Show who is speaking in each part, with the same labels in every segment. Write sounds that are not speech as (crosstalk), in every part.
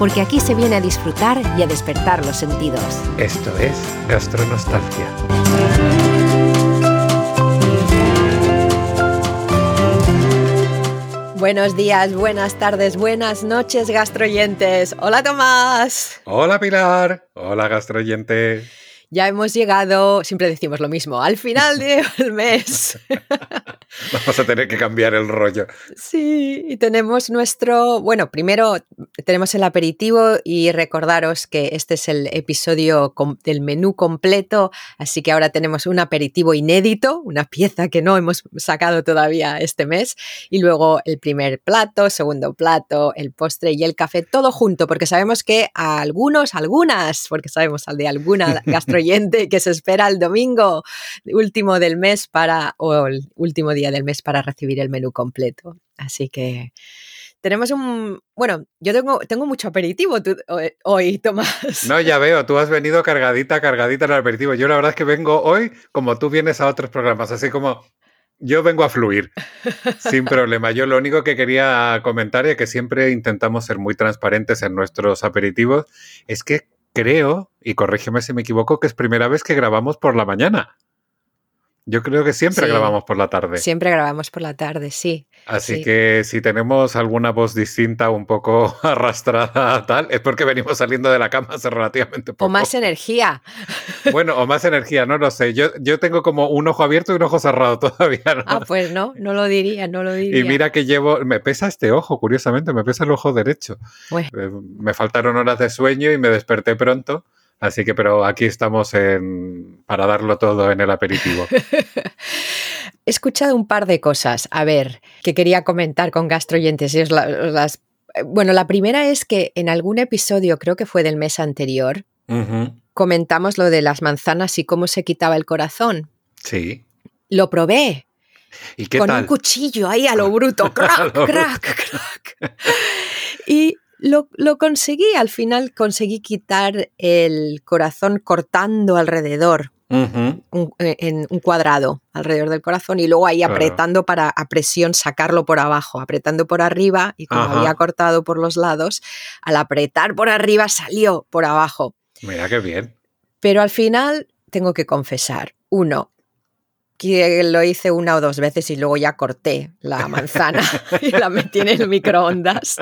Speaker 1: porque aquí se viene a disfrutar y a despertar los sentidos.
Speaker 2: Esto es Gastronostalgia.
Speaker 1: Buenos días, buenas tardes, buenas noches, gastroyentes. Hola Tomás.
Speaker 2: Hola Pilar. Hola gastroyente.
Speaker 1: Ya hemos llegado, siempre decimos lo mismo, al final del (laughs) mes. (laughs)
Speaker 2: Vamos a tener que cambiar el rollo.
Speaker 1: Sí, y tenemos nuestro, bueno, primero tenemos el aperitivo y recordaros que este es el episodio del menú completo, así que ahora tenemos un aperitivo inédito, una pieza que no hemos sacado todavía este mes, y luego el primer plato, segundo plato, el postre y el café, todo junto, porque sabemos que a algunos, algunas, porque sabemos al de alguna (laughs) que se espera el domingo último del mes para, o el último día del mes para recibir el menú completo. Así que tenemos un. Bueno, yo tengo, tengo mucho aperitivo hoy, Tomás.
Speaker 2: No, ya veo, tú has venido cargadita, cargadita en el aperitivo. Yo la verdad es que vengo hoy como tú vienes a otros programas, así como yo vengo a fluir, sin problema. Yo lo único que quería comentar y que siempre intentamos ser muy transparentes en nuestros aperitivos es que creo, y corrígeme si me equivoco, que es primera vez que grabamos por la mañana. Yo creo que siempre grabamos por la tarde.
Speaker 1: Siempre grabamos por la tarde, sí.
Speaker 2: Así que si tenemos alguna voz distinta, un poco (laughs) arrastrada, tal, es porque venimos saliendo de la cama hace relativamente poco.
Speaker 1: O más energía.
Speaker 2: Bueno, o más energía, no lo sé. Yo, yo tengo como un ojo abierto y un ojo cerrado (laughs) todavía.
Speaker 1: Ah, pues no, no lo diría, no lo diría.
Speaker 2: Y mira que llevo, me pesa este ojo, curiosamente, me pesa el ojo derecho. Eh, me faltaron horas de sueño y me desperté pronto. Así que, pero aquí estamos en, para darlo todo en el aperitivo. (laughs)
Speaker 1: He escuchado un par de cosas, a ver, que quería comentar con gastroyentes. las, bueno, la primera es que en algún episodio, creo que fue del mes anterior, comentamos lo de las manzanas y cómo se quitaba el corazón.
Speaker 2: Sí.
Speaker 1: Lo probé.
Speaker 2: ¿Y qué
Speaker 1: con un cuchillo ahí a lo bruto, crack, crack, crack. Y lo, conseguí, al final conseguí quitar el corazón cortando alrededor, eh, en un cuadrado alrededor del corazón y luego ahí apretando para a presión sacarlo por abajo, apretando por arriba y como había cortado por los lados, al apretar por arriba salió por abajo.
Speaker 2: Mira qué bien.
Speaker 1: Pero al final tengo que confesar, uno, que lo hice una o dos veces y luego ya corté la manzana (laughs) (laughs) y la metí en el microondas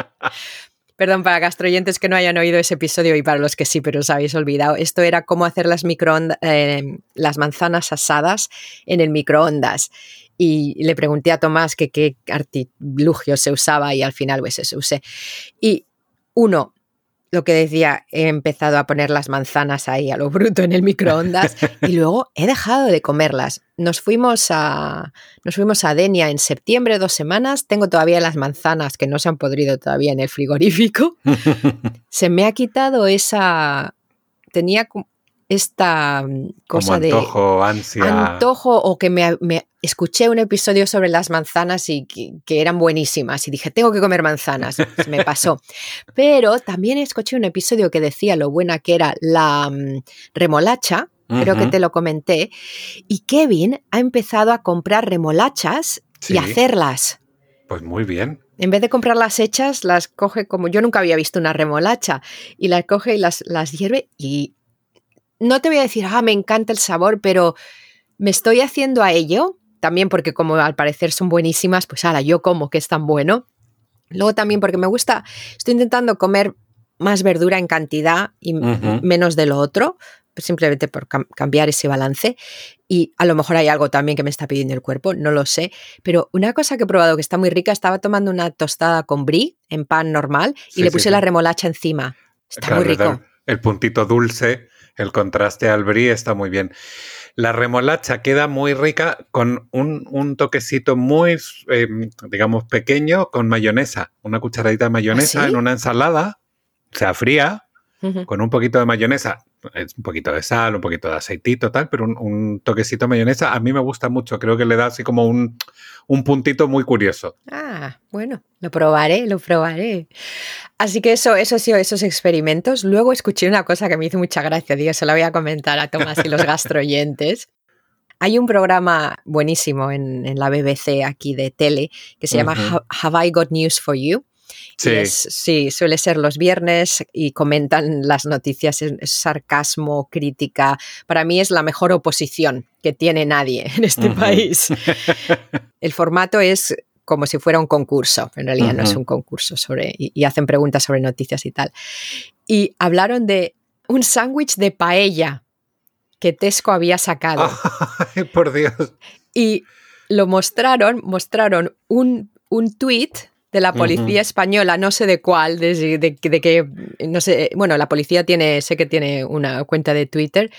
Speaker 1: Perdón, para gastroyentes que no hayan oído ese episodio y para los que sí, pero os habéis olvidado. Esto era cómo hacer las, microondas, eh, las manzanas asadas en el microondas. Y le pregunté a Tomás que qué artilugio se usaba y al final pues se usé. Y uno, lo que decía, he empezado a poner las manzanas ahí a lo bruto en el microondas (laughs) y luego he dejado de comerlas. Nos fuimos a nos fuimos a Denia en septiembre, dos semanas. Tengo todavía las manzanas que no se han podrido todavía en el frigorífico. (laughs) se me ha quitado esa tenía esta mm, cosa
Speaker 2: antojo, ansia.
Speaker 1: Antojo o que me, escuché un episodio sobre las manzanas y que, eran buenísimas y dije, tengo que comer manzanas. (laughs) me pasó. Pero también escuché un episodio que decía lo buena que era la mm, remolacha. Creo que te lo comenté. Y Kevin ha empezado a comprar remolachas y hacerlas.
Speaker 2: Pues muy bien.
Speaker 1: En vez de comprarlas hechas, las coge como yo nunca había visto una remolacha y las coge y las, las hierve y no te voy a decir, ah, me encanta el sabor, pero me estoy haciendo a ello, también porque como al parecer son buenísimas, pues ahora yo como que es tan bueno. Luego también porque me gusta, estoy intentando comer más verdura en cantidad y menos de lo otro, pues simplemente por cambiar ese balance. Y a lo mejor hay algo también que me está pidiendo el cuerpo, no lo sé. Pero una cosa que he probado que está muy rica, estaba tomando una tostada con brie en pan normal y le puse la remolacha encima. Está muy rico.
Speaker 2: El puntito dulce el contraste al brie está muy bien. La remolacha queda muy rica con un, toquecito muy, em, digamos, pequeño con mayonesa. Una cucharadita de mayonesa ¿Ah, en una ensalada, sea fría, con un poquito de mayonesa. Es un poquito de sal, un poquito de aceitito, tal, pero un, toquecito de mayonesa a mí me gusta mucho. Creo que le da así como un, un puntito muy curioso.
Speaker 1: Ah, bueno, lo probaré, lo probaré. Así que eso, eso ha sido esos experimentos. Luego escuché una cosa que me hizo mucha gracia, digo, se la voy a comentar a Tomás y los gastroyentes. (laughs) Hay un programa buenísimo en, en, la BBC aquí de tele que se llama Have I Got News for You? Sí. sí, suele ser los viernes y comentan las noticias, es sarcasmo, crítica. Para mí es la mejor oposición que tiene nadie en este país. (laughs) El formato es como si fuera un concurso, en realidad no es un concurso sobre, y, hacen preguntas sobre noticias y tal. Y hablaron de un sándwich de paella que Tesco había sacado.
Speaker 2: Ay, por Dios.
Speaker 1: Y lo mostraron, mostraron un, un tweet de la policía española, no sé de cuál, de, de, que, no sé, bueno, la policía tiene, sé que tiene una cuenta de Twitter,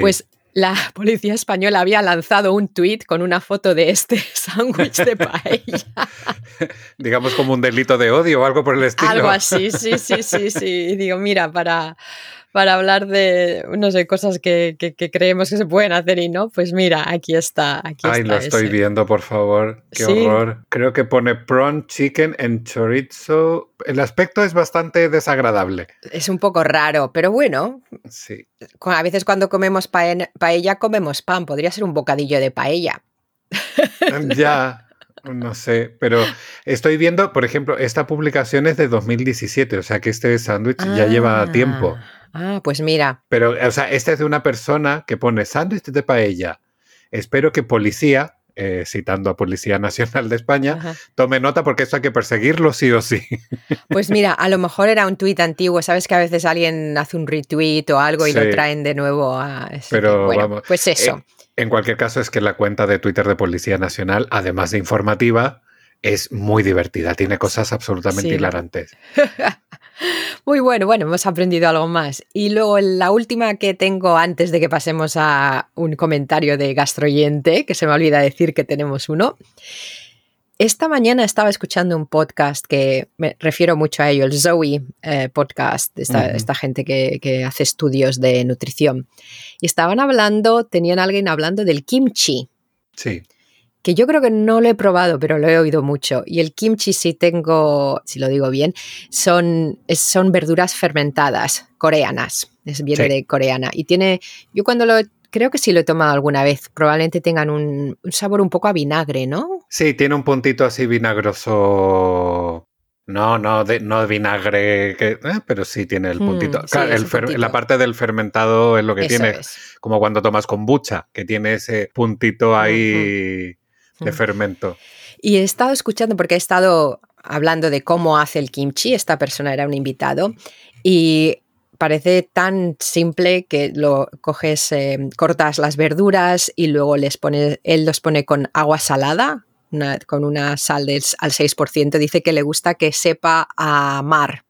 Speaker 1: pues la (laughs) policía española había lanzado un tweet con una foto de este (laughs) sándwich de paella. (laughs)
Speaker 2: Digamos como un delito de odio o algo por el estilo.
Speaker 1: Algo así, sí, sí, sí, sí. Y digo, mira, para, para hablar de, no sé, cosas que, creemos que se pueden hacer y no, pues mira, aquí está. Aquí
Speaker 2: Ay, lo estoy viendo, por favor. Qué horror. Creo que pone prawn chicken en chorizo. El aspecto es bastante desagradable.
Speaker 1: Es un poco raro, pero bueno.
Speaker 2: Sí.
Speaker 1: A veces cuando comemos paella comemos pan. Podría ser un bocadillo de paella.
Speaker 2: Ya. No sé, pero estoy viendo, por ejemplo, esta publicación es de 2017, o sea que este sándwich ya lleva tiempo.
Speaker 1: Ah, pues mira.
Speaker 2: Pero, o sea, esta es de una persona que pone sándwich de paella. Espero que policía, eh, citando a Policía Nacional de España, tome nota porque esto hay que perseguirlo sí o sí.
Speaker 1: Pues mira, (laughs) a lo mejor era un tuit antiguo, sabes que a veces alguien hace un retweet o algo y lo traen de nuevo a...
Speaker 2: Pero vamos,
Speaker 1: pues eso.
Speaker 2: en cualquier caso es que la cuenta de Twitter de Policía Nacional, además de informativa, es muy divertida, tiene cosas absolutamente hilarantes. (laughs)
Speaker 1: Muy bueno, bueno, hemos aprendido algo más. Y luego la última que tengo antes de que pasemos a un comentario de gastroyente, que se me olvida decir que tenemos uno. Esta mañana estaba escuchando un podcast que me refiero mucho a ello, el Zoe eh, podcast, esta, esta gente que, que, hace estudios de nutrición. Y estaban hablando, tenían alguien hablando del kimchi.
Speaker 2: Sí
Speaker 1: que yo creo que no lo he probado, pero lo he oído mucho. Y el kimchi, si tengo, si lo digo bien, son, son verduras fermentadas, coreanas. Es, viene de coreana. Y tiene, yo cuando lo creo que sí lo he tomado alguna vez, probablemente tengan un, sabor un poco a vinagre, ¿no?
Speaker 2: Sí, tiene un puntito así vinagroso. No, no de, no de vinagre, que, eh, pero sí tiene el hmm, puntito. La parte del fermentado es lo que tiene, como cuando tomas kombucha, que tiene ese puntito ahí de fermento.
Speaker 1: Y he estado escuchando, porque he estado hablando de cómo hace el kimchi, esta persona era un invitado, y parece tan simple que lo coges, eh, cortas las verduras y luego les pones, él los pone con agua salada, con una sal del, al 6%, dice que le gusta que sepa a mar.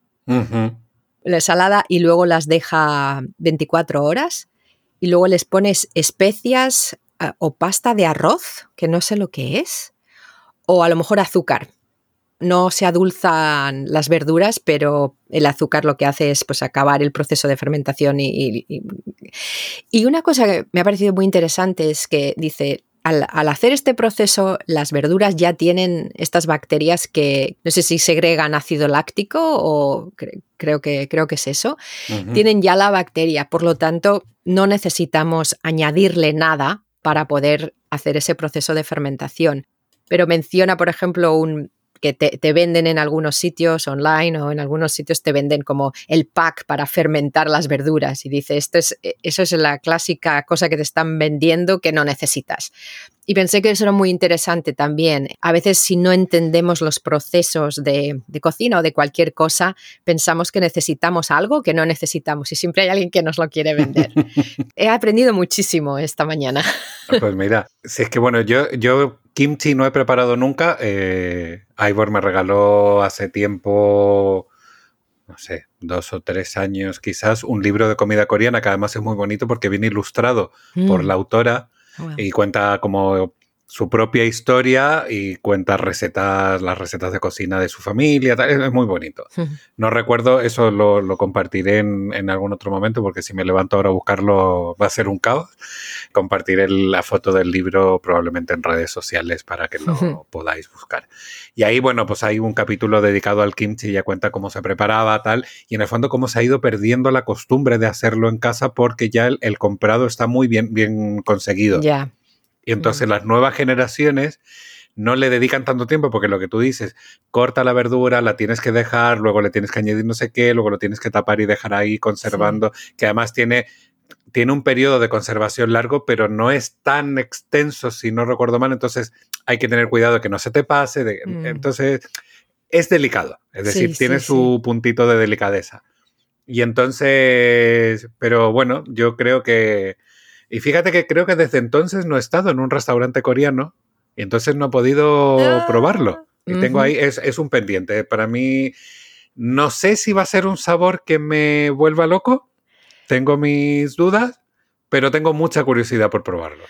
Speaker 1: La salada y luego las deja 24 horas y luego les pones especias, o pasta de arroz, que no sé lo que es, o a lo mejor azúcar. No se adulzan las verduras, pero el azúcar lo que hace es pues, acabar el proceso de fermentación. Y, y, una cosa que me ha parecido muy interesante es que dice, al, hacer este proceso, las verduras ya tienen estas bacterias que no sé si segregan ácido láctico o creo, que, creo que es eso. Tienen ya la bacteria, por lo tanto, no necesitamos añadirle nada para poder hacer ese proceso de fermentación. Pero menciona, por ejemplo, un, que te, venden en algunos sitios online o en algunos sitios te venden como el pack para fermentar las verduras y dice, esto es, e, eso es la clásica cosa que te están vendiendo que no necesitas. Y pensé que eso era muy interesante también. A veces si no entendemos los procesos de, de, cocina o de cualquier cosa, pensamos que necesitamos algo que no necesitamos y siempre hay alguien que nos lo quiere vender. (laughs) He aprendido muchísimo esta mañana.
Speaker 2: Pues mira, si es que bueno, yo, yo kimchi no he preparado nunca. Eh, Ivor me regaló hace tiempo no sé, dos o tres años quizás, un libro de comida coreana que además es muy bonito porque viene ilustrado por mm. la autora y cuenta como su propia historia y cuenta recetas, las recetas de cocina de su familia. Es muy bonito. No recuerdo, eso lo, compartiré en, algún otro momento porque si me levanto ahora a buscarlo va a ser un caos. Compartiré la foto del libro probablemente en redes sociales para que lo podáis buscar. Y ahí, bueno, pues hay un capítulo dedicado al kimchi, ya cuenta cómo se preparaba, tal, y en el fondo cómo se ha ido perdiendo la costumbre de hacerlo en casa porque ya el, comprado está muy bien, bien conseguido.
Speaker 1: Ya.
Speaker 2: Y entonces las nuevas generaciones no le dedican tanto tiempo porque lo que tú dices, corta la verdura, la tienes que dejar, luego le tienes que añadir no sé qué, luego lo tienes que tapar y dejar ahí conservando, que además tiene, tiene un periodo de conservación largo, pero no es tan extenso, si no recuerdo mal, entonces hay que tener cuidado de que no se te pase, de, mm. entonces es delicado, es decir, tiene su puntito de delicadeza. Y entonces, pero bueno, yo creo que y fíjate que creo que desde entonces no he estado en un restaurante coreano y entonces no he podido ah, probarlo. Y tengo ahí, es, es, un pendiente. Para mí, no sé si va a ser un sabor que me vuelva loco. Tengo mis dudas, pero tengo mucha curiosidad por probarlo.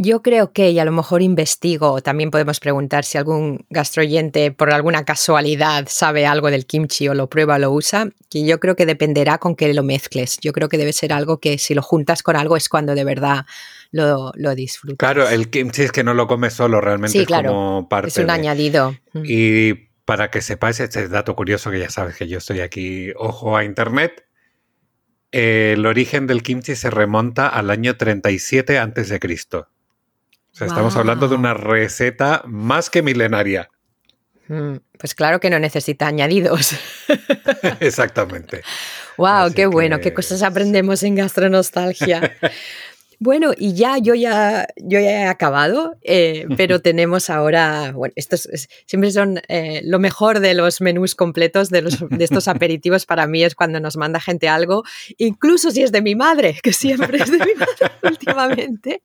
Speaker 1: Yo creo que, y a lo mejor investigo, también podemos preguntar si algún gastroyente por alguna casualidad sabe algo del kimchi o lo prueba o lo usa, que yo creo que dependerá con que lo mezcles. Yo creo que debe ser algo que si lo juntas con algo es cuando de verdad lo, lo disfrutas.
Speaker 2: Claro, el kimchi es que no lo comes solo, realmente es como parte.
Speaker 1: Es un añadido.
Speaker 2: Mm. Y para que sepáis este dato curioso, que ya sabes que yo estoy aquí, ojo a internet, el origen del kimchi se remonta al año 37 a.C estamos hablando de una receta más que milenaria.
Speaker 1: Mm, pues claro que no necesita añadidos. (laughs)
Speaker 2: Exactamente.
Speaker 1: Wow, qué bueno, qué cosas aprendemos en gastronostalgia. (laughs) Bueno, y ya yo ya, yo ya he acabado, eh, pero (laughs) tenemos ahora, bueno, estos siempre son eh, lo mejor de los menús completos, de, los, de estos aperitivos para mí es cuando nos manda gente algo, incluso si es de mi madre, que siempre es de mi madre últimamente.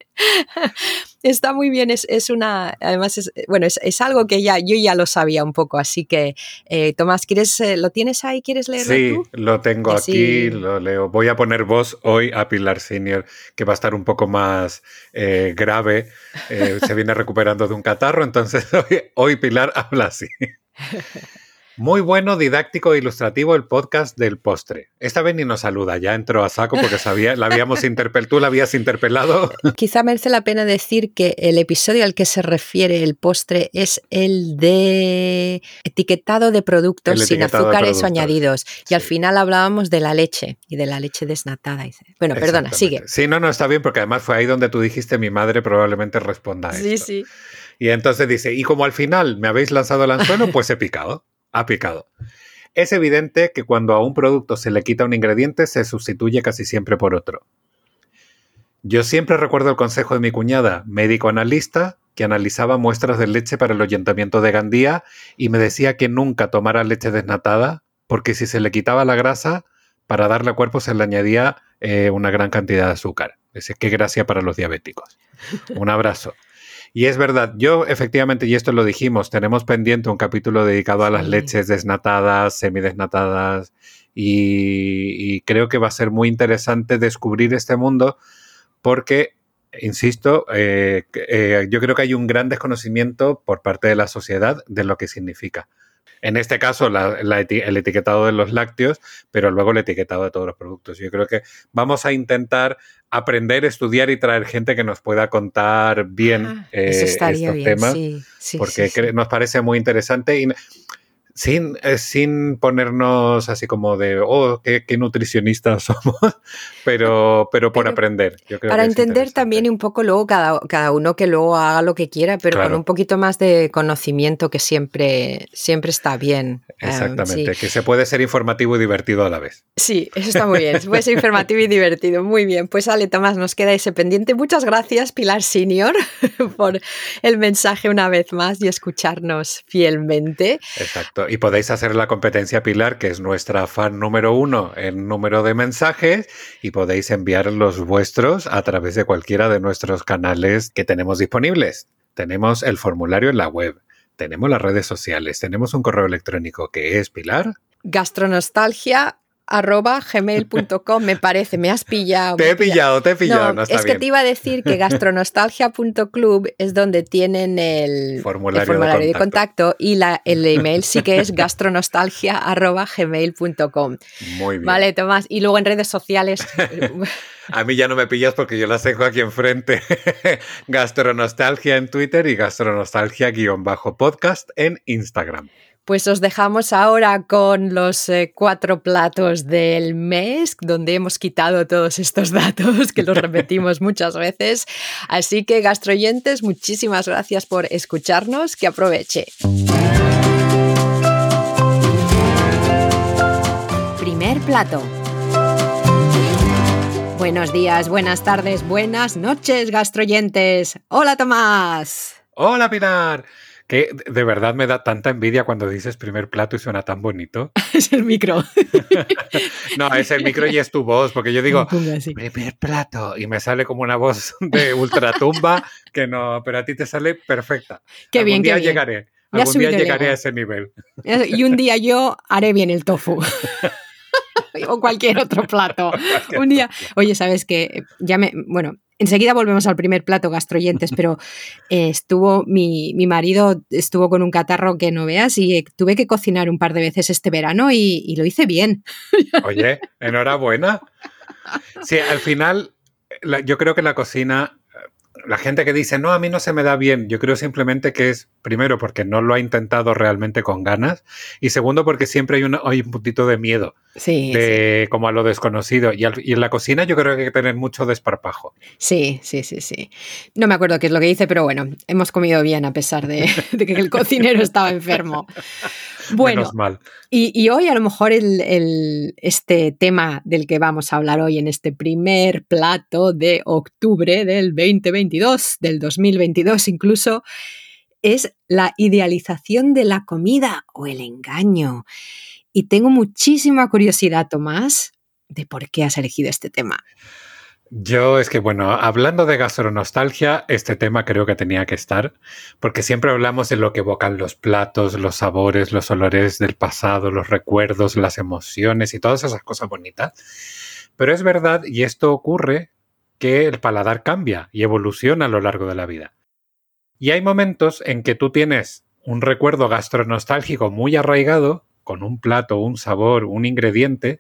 Speaker 1: Está muy bien, es, es una, además, es, bueno, es, es, algo que ya, yo ya lo sabía un poco, así que, eh, Tomás, ¿quieres, ¿lo tienes ahí? ¿Quieres leerlo
Speaker 2: Sí, lo tengo aquí, lo leo. Voy a poner voz hoy a Pilar Senior, que va a estar un poco más eh, grave, eh, se viene recuperando de un catarro, entonces (laughs) hoy, Pilar habla así. (laughs) Muy bueno, didáctico e ilustrativo el podcast del postre. Esta vez ni nos saluda, ya entró a saco porque sabía, la habíamos (laughs) interpelado, tú la habías interpelado. (laughs)
Speaker 1: Quizá merece la pena decir que el episodio al que se refiere el postre es el de etiquetado de productos sin azúcares o añadidos. Y al final hablábamos de la leche y de la leche desnatada. Bueno, perdona, sigue.
Speaker 2: Sí, no, no, está bien porque además fue ahí donde tú dijiste mi madre probablemente responda a
Speaker 1: Sí, sí.
Speaker 2: Y entonces dice, y como al final me habéis lanzado el anzuelo, (laughs) pues he picado ha picado. Es evidente que cuando a un producto se le quita un ingrediente, se sustituye casi siempre por otro. Yo siempre recuerdo el consejo de mi cuñada, médico analista, que analizaba muestras de leche para el ahuyentamiento de Gandía y me decía que nunca tomara leche desnatada, porque si se le quitaba la grasa, para darle a cuerpo se le añadía eh, una gran cantidad de azúcar. Es qué gracia para los diabéticos. Un abrazo. Y es verdad, yo efectivamente, y esto lo dijimos, tenemos pendiente un capítulo dedicado a las leches desnatadas, semidesnatadas, y, y creo que va a ser muy interesante descubrir este mundo porque insisto, eh, eh, yo creo que hay un gran desconocimiento por parte de la sociedad de lo que significa. En este caso, el etiquetado de los lácteos, pero luego el etiquetado de todos los productos. Yo creo que vamos a intentar aprender, estudiar y traer gente que nos pueda contar bien ah, eh, estos temas, porque nos parece muy interesante. Y sin, eh, sin ponernos así como de, oh, qué, nutricionistas (laughs) somos, pero, pero por aprender.
Speaker 1: para entender también un poco luego cada, cada uno que luego haga lo que quiera, pero con un poquito más de conocimiento que siempre, siempre está bien.
Speaker 2: Em, Exactamente, que se puede ser informativo y divertido a la vez.
Speaker 1: Sí, eso está muy bien, se puede ser informativo y divertido, muy bien. Pues Ale, Tomás, nos queda ese pendiente. Muchas gracias, Pilar Senior, (laughs) por el mensaje una vez más y escucharnos fielmente.
Speaker 2: Exacto. Y podéis hacer la competencia Pilar, que es nuestra fan número uno en número de mensajes, y podéis enviar los vuestros a través de cualquiera de nuestros canales que tenemos disponibles. Tenemos el formulario en la web, tenemos las redes sociales, tenemos un correo electrónico que es Pilar.
Speaker 1: Gastronostalgia arroba gmail.com, me parece, me has pillado.
Speaker 2: Te he pillado, te he pillado. No,
Speaker 1: es que te iba a decir que gastronostalgia.club es donde tienen el formulario, de, contacto. y la, el email sí que es (laughs) gastronostalgia.gmail.com.
Speaker 2: Muy bien.
Speaker 1: Vale, Tomás. Y luego en redes sociales. (laughs)
Speaker 2: a mí ya no me pillas porque yo las tengo aquí enfrente. (laughs) Gastronostalgia en Twitter y gastronostalgia-podcast en Instagram.
Speaker 1: Pues os dejamos ahora con los eh, cuatro platos del mes, donde hemos quitado todos estos (laughs) datos que los repetimos muchas veces. Así que, gastroyentes, muchísimas gracias por escucharnos. Que aproveche. Primer plato. Buenos días, buenas tardes, buenas noches, gastroyentes. Hola, Tomás.
Speaker 2: Hola, Pilar que de verdad me da tanta envidia cuando dices primer plato y suena tan bonito. (laughs)
Speaker 1: es el micro. (laughs)
Speaker 2: no, es el micro y es tu voz, porque yo digo primer plato y me sale como una voz de ultratumba que no, pero a ti te sale perfecta.
Speaker 1: Qué algún bien,
Speaker 2: día
Speaker 1: qué bien.
Speaker 2: llegaré. Algún día llegaré a ese nivel.
Speaker 1: Y un día yo haré bien el tofu. (laughs) o cualquier otro plato. Un día, oye, sabes que ya me, bueno, Enseguida volvemos al primer plato gastroyentes, pero eh, estuvo mi, marido estuvo con un catarro que no veas y eh, tuve que cocinar un par de veces este verano y, lo hice bien. (laughs)
Speaker 2: Oye, enhorabuena. Sí, al final yo creo que la cocina la gente que dice, no, a mí no se me da bien, yo creo simplemente que es, primero, porque no lo ha intentado realmente con ganas, y segundo, porque siempre hay, hay un puntito de miedo,
Speaker 1: sí,
Speaker 2: de, como a lo desconocido. Y, en la cocina yo creo que hay que tener mucho desparpajo.
Speaker 1: Sí, sí, sí, sí. No me acuerdo qué es lo que hice, pero bueno, hemos comido bien a pesar de, (laughs) que el cocinero estaba enfermo. Bueno,
Speaker 2: mal.
Speaker 1: Y, hoy a lo mejor el, este tema del que vamos a hablar hoy en este primer plato de octubre del 2022, del 2022 incluso, es la idealización de la comida o el engaño. Y tengo muchísima curiosidad, Tomás, de por qué has elegido este tema.
Speaker 2: Yo es que, bueno, hablando de gastronostalgia, este tema creo que tenía que estar, porque siempre hablamos de lo que evocan los platos, los sabores, los olores del pasado, los recuerdos, las emociones y todas esas cosas bonitas. Pero es verdad, y esto ocurre, que el paladar cambia y evoluciona a lo largo de la vida. Y hay momentos en que tú tienes un recuerdo gastronostálgico muy arraigado, con un plato, un sabor, un ingrediente,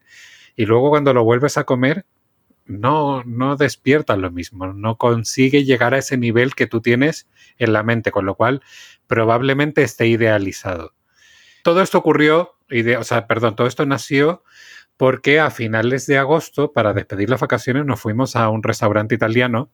Speaker 2: y luego cuando lo vuelves a comer, no, no despierta lo mismo, no consigue llegar a ese nivel que tú tienes en la mente, con lo cual probablemente esté idealizado. Todo esto ocurrió, o sea, perdón, todo esto nació porque a finales de agosto, para despedir las vacaciones, nos fuimos a un restaurante italiano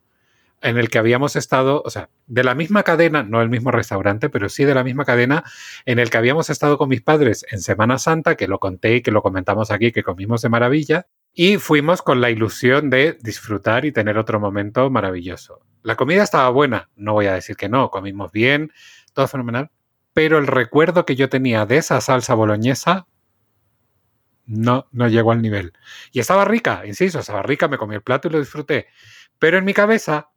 Speaker 2: en el que habíamos estado, o sea, de la misma cadena, no el mismo restaurante, pero sí de la misma cadena, en el que habíamos estado con mis padres en Semana Santa, que lo conté y que lo comentamos aquí, que comimos de maravilla, y fuimos con la ilusión de disfrutar y tener otro momento maravilloso. La comida estaba buena, no voy a decir que no, comimos bien, todo fenomenal, pero el recuerdo que yo tenía de esa salsa boloñesa no, no llegó al nivel. Y estaba rica, insisto, estaba rica, me comí el plato y lo disfruté. Pero en mi cabeza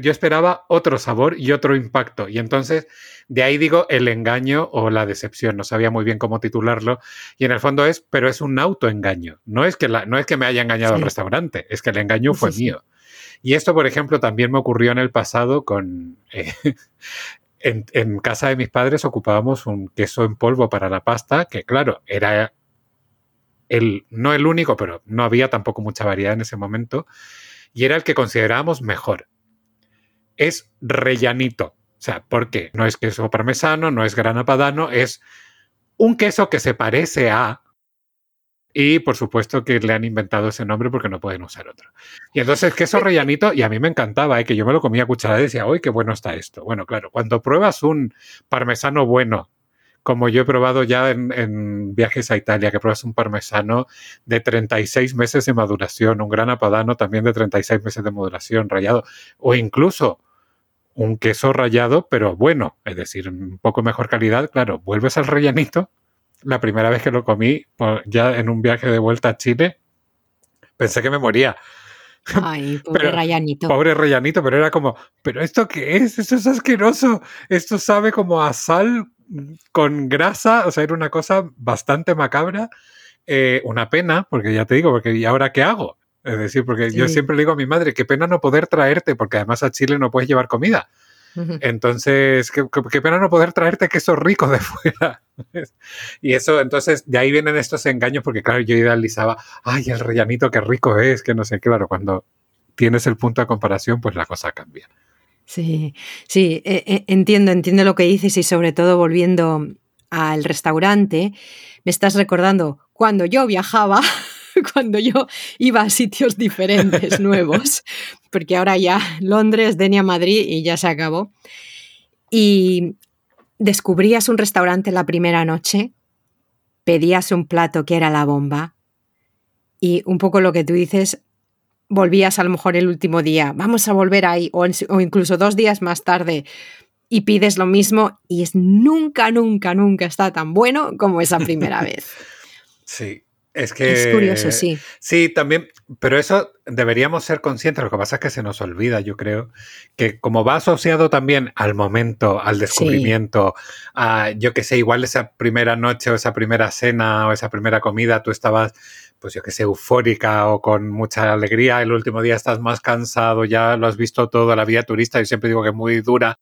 Speaker 2: yo esperaba otro sabor y otro impacto. Y entonces, de ahí digo el engaño o la decepción. No sabía muy bien cómo titularlo. Y en el fondo es, pero es un autoengaño. No es que, la, no es que me haya engañado el restaurante, es que el engaño fue mío. Y esto, por ejemplo, también me ocurrió en el pasado con... Eh, (laughs) en, en casa de mis padres ocupábamos un queso en polvo para la pasta, que claro, era el, no el único, pero no había tampoco mucha variedad en ese momento, y era el que considerábamos mejor es rellanito. O sea, porque no es queso parmesano, no es grana padano, es un queso que se parece a. Y por supuesto que le han inventado ese nombre porque no pueden usar otro. Y entonces queso rellanito, y a mí me encantaba, ¿eh? que yo me lo comía a cucharada y decía, ¡uy, qué bueno está esto! Bueno, claro, cuando pruebas un parmesano bueno, como yo he probado ya en, en, viajes a Italia, que pruebas un parmesano de 36 meses de maduración, un gran apadano también de 36 meses de maduración, rallado, o incluso un queso rallado, pero bueno, es decir, un poco mejor calidad, claro, vuelves al rellenito. La primera vez que lo comí, ya en un viaje de vuelta a Chile, pensé que me moría. (laughs)
Speaker 1: Ay, pobre rellanito.
Speaker 2: Pobre rellanito, pero era como, ¿pero esto qué es? Esto es asqueroso. Esto sabe como a sal con grasa, o sea, era una cosa bastante macabra eh, una pena, porque ya te digo, porque ¿y ahora qué hago? Es decir, porque yo siempre le digo a mi madre, qué pena no poder traerte, porque además a Chile no puedes llevar comida. Entonces, qué, pena no poder traerte queso rico de (laughs) fuera. y eso, entonces, de ahí vienen estos engaños, porque claro, yo idealizaba, ay, el rellanito, qué rico es, que no sé, claro, cuando tienes el punto de comparación, pues la cosa cambia.
Speaker 1: Sí, sí, e, e, entiendo, entiendo lo que dices y sobre todo volviendo al restaurante, me estás recordando cuando yo viajaba, (laughs) cuando yo iba a sitios diferentes, (laughs) nuevos, porque ahora ya Londres, Denia, Madrid y ya se acabó. Y descubrías un restaurante la primera noche, pedías un plato que era la bomba y un poco lo que tú dices, volvías a lo mejor el último día, vamos a volver ahí, o, o, incluso dos días más tarde, y pides lo mismo, y es nunca, nunca, nunca está tan bueno como esa primera (laughs) vez.
Speaker 2: Sí, es que.
Speaker 1: Es curioso, sí.
Speaker 2: Sí, también, pero eso deberíamos ser conscientes. Lo que pasa es que se nos olvida, yo creo, que como va asociado también al momento, al descubrimiento, a yo que sé, igual esa primera noche o esa primera cena o esa primera comida, tú estabas, pues yo que sé, eufórica o con mucha alegría. El último día estás más cansado, ya lo has visto todo, la vida turista, yo siempre digo que es muy dura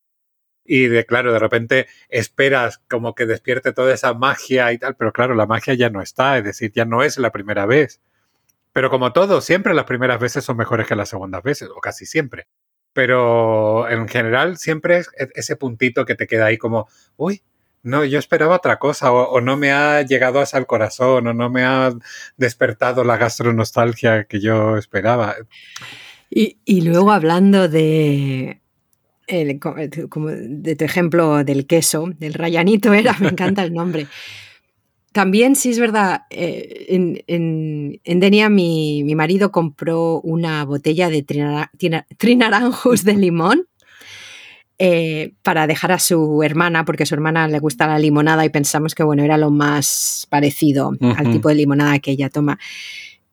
Speaker 2: y de claro, de repente esperas como que despierte toda esa magia y tal, pero claro, la magia ya no está, es decir, ya no es la primera vez. Pero como todo, siempre las primeras veces son mejores que las segundas veces, o casi siempre. Pero en general siempre es ese puntito que te queda ahí como, uy, no, yo esperaba otra cosa, o, no me ha llegado hasta el corazón, o no me ha despertado la gastronostalgia que yo esperaba.
Speaker 1: Y, luego hablando de, como de tu ejemplo del queso, del rayanito era, me encanta el nombre. También, sí es verdad, eh, en, en, Denia mi, mi, marido compró una botella de trinaranjos de limón eh, para dejar a su hermana, porque a su hermana le gusta la limonada y pensamos que bueno, era lo más parecido al tipo de limonada que ella toma.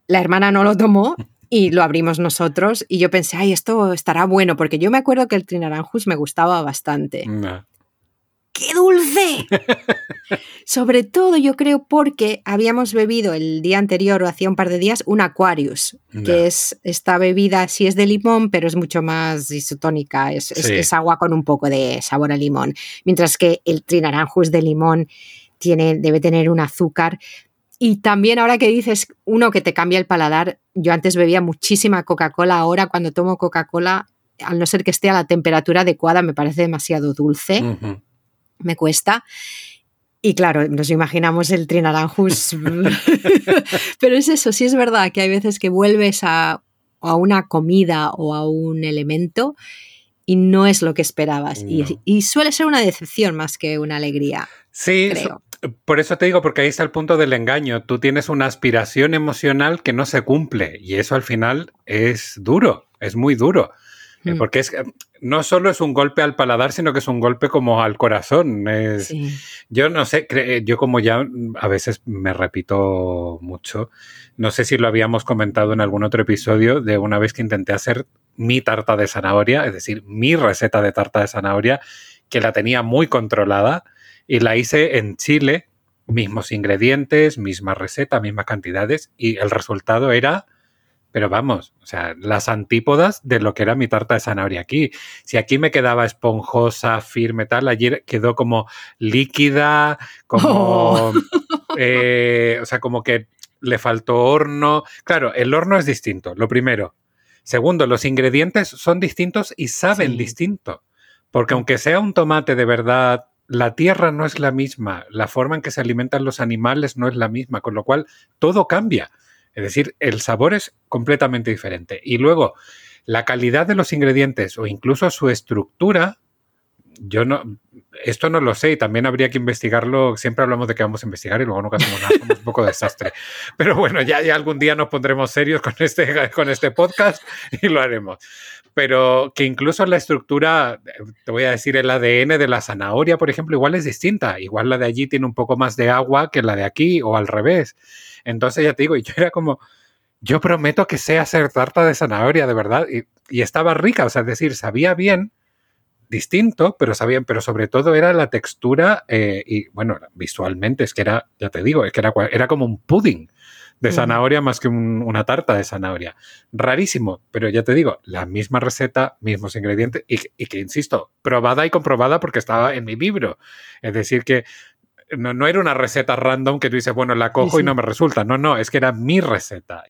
Speaker 1: La hermana no lo tomó y lo abrimos nosotros y yo pensé, ay, esto estará bueno, porque yo me acuerdo que el trinaranjus me gustaba bastante. ¡Qué dulce! (laughs) Sobre todo yo creo porque habíamos bebido el día anterior o hacía un par de días un Aquarius, que es esta bebida, sí es de limón, pero es mucho más isotónica, es, es, agua con un poco de sabor a limón, mientras que el trinaranjus de limón tiene, debe tener un azúcar. Y también ahora que dices uno que te cambia el paladar, yo antes bebía muchísima Coca-Cola, ahora cuando tomo Coca-Cola, al no ser que esté a la temperatura adecuada, me parece demasiado dulce, me cuesta. Y claro, nos imaginamos el trinaranjus. (laughs) Pero es eso, sí es verdad que hay veces que vuelves a, a una comida o a un elemento y no es lo que esperabas. Y, y, suele ser una decepción más que una alegría.
Speaker 2: Sí, creo. Por eso te digo, porque ahí está el punto del engaño. Tú tienes una aspiración emocional que no se cumple y eso al final es duro, es muy duro. Eh, mm. Porque es, no solo es un golpe al paladar, sino que es un golpe como al corazón. Yo no sé, yo como ya a veces me repito mucho, no sé si lo habíamos comentado en algún otro episodio de una vez que intenté hacer mi tarta de zanahoria, es decir, mi receta de tarta de zanahoria, que la tenía muy controlada y la hice en Chile, mismos ingredientes, misma receta, mismas cantidades y el resultado era, pero vamos, o sea, las antípodas de lo que era mi tarta de zanahoria aquí. Si aquí me quedaba esponjosa, firme, tal, ayer quedó como líquida, como, oh. eh, o sea, como que le faltó horno. Claro, el horno es distinto, lo primero. Segundo, los ingredientes son distintos y saben distinto. Porque aunque sea un tomate de verdad la tierra no es la misma, la forma en que se alimentan los animales no es la misma, con lo cual todo cambia. Es decir, el sabor es completamente diferente. Y luego, la calidad de los ingredientes o incluso su estructura, yo no, esto no lo sé y también habría que investigarlo. Siempre hablamos de que vamos a investigar y luego nunca hacemos nada, somos un poco desastre. (laughs) Pero bueno, ya, ya algún día nos pondremos serios con este, con este podcast y lo haremos pero que incluso la estructura, te voy a decir, el ADN de la zanahoria, por ejemplo, igual es distinta. Igual la de allí tiene un poco más de agua que la de aquí o al revés. Entonces ya te digo, yo era como, yo prometo que sé hacer tarta de zanahoria, de verdad. Y, estaba rica, o sea, es decir, sabía bien, distinto, pero sabían, pero sobre todo era la textura eh, y bueno, visualmente es que era, ya te digo, es que era, era como un pudding de zanahoria más que una tarta de zanahoria. Rarísimo, pero ya te digo, la misma receta, mismos ingredientes y, que, insisto, probada y comprobada porque estaba en mi libro. Es decir, que no, era una receta random que tú dices, bueno, la cojo y no me resulta. No, no, es que era mi receta.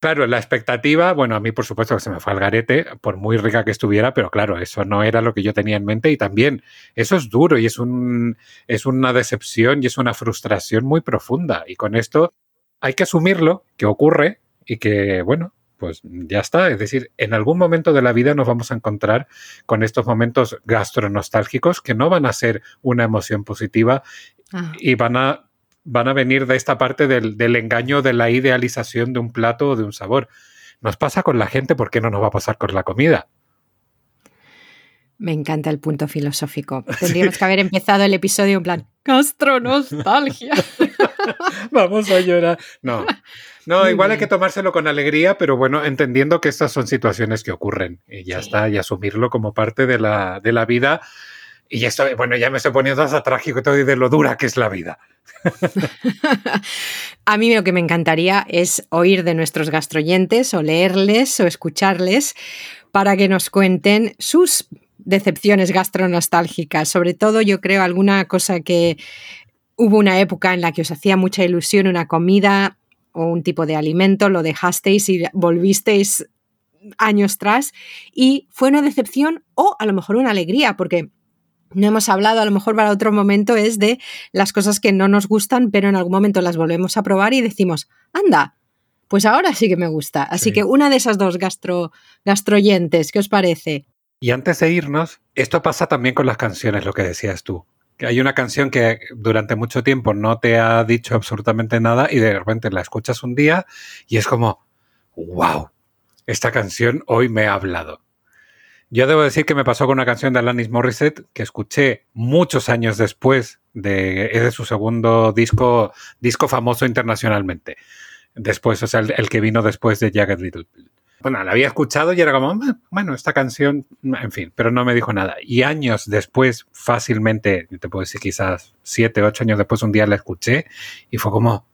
Speaker 2: Claro, la expectativa, bueno, a mí por supuesto que se me fue al garete, por muy rica que estuviera, pero claro, eso no era lo que yo tenía en mente y también eso es duro y es, un, es una decepción y es una frustración muy profunda. Y con esto hay que asumirlo, que ocurre y que, bueno, pues ya está. Es decir, en algún momento de la vida nos vamos a encontrar con estos momentos gastronostálgicos que no van a ser una emoción positiva ah. y van a van a venir de esta parte del, engaño de la idealización de un plato o de un sabor. Nos pasa con la gente, ¿por qué no nos va a pasar con la comida?
Speaker 1: Me encanta el punto filosófico. (laughs) Tendríamos que haber empezado el episodio en plan gastronostalgia. (laughs)
Speaker 2: Vamos a llorar. No, no, (laughs) igual hay que tomárselo con alegría, pero bueno, entendiendo que estas son situaciones que ocurren y ya está, y asumirlo como parte de la, de la vida y esto, bueno, ya me estoy poniendo hasta trágico todo y de lo dura que es la vida. (laughs)
Speaker 1: A mí lo que me encantaría es oír de nuestros gastroyentes o leerles o escucharles para que nos cuenten sus decepciones gastronostálgicas. Sobre todo, yo creo, alguna cosa que hubo una época en la que os hacía mucha ilusión una comida o un tipo de alimento, lo dejasteis y volvisteis años tras y fue una decepción o a lo mejor una alegría, porque no hemos hablado, a lo mejor para otro momento, es de las cosas que no nos gustan, pero en algún momento las volvemos a probar y decimos, anda, pues ahora sí que me gusta. Así que una de esas dos gastro, gastroyentes, ¿qué os parece?
Speaker 2: Y antes de irnos, esto pasa también con las canciones, lo que decías tú. Que hay una canción que durante mucho tiempo no te ha dicho absolutamente nada y de repente la escuchas un día y es como, wow, esta canción hoy me ha hablado. Yo debo decir que me pasó con una canción de Alanis Morissette que escuché muchos años después de, de su segundo disco, disco famoso internacionalmente. Después, o sea, el, que vino después de Jagged Little Pill. Bueno, la había escuchado y era como, ah, bueno, esta canción, en fin, pero no me dijo nada. Y años después, fácilmente, te puedo decir quizás siete, ocho años después, un día la escuché y fue como,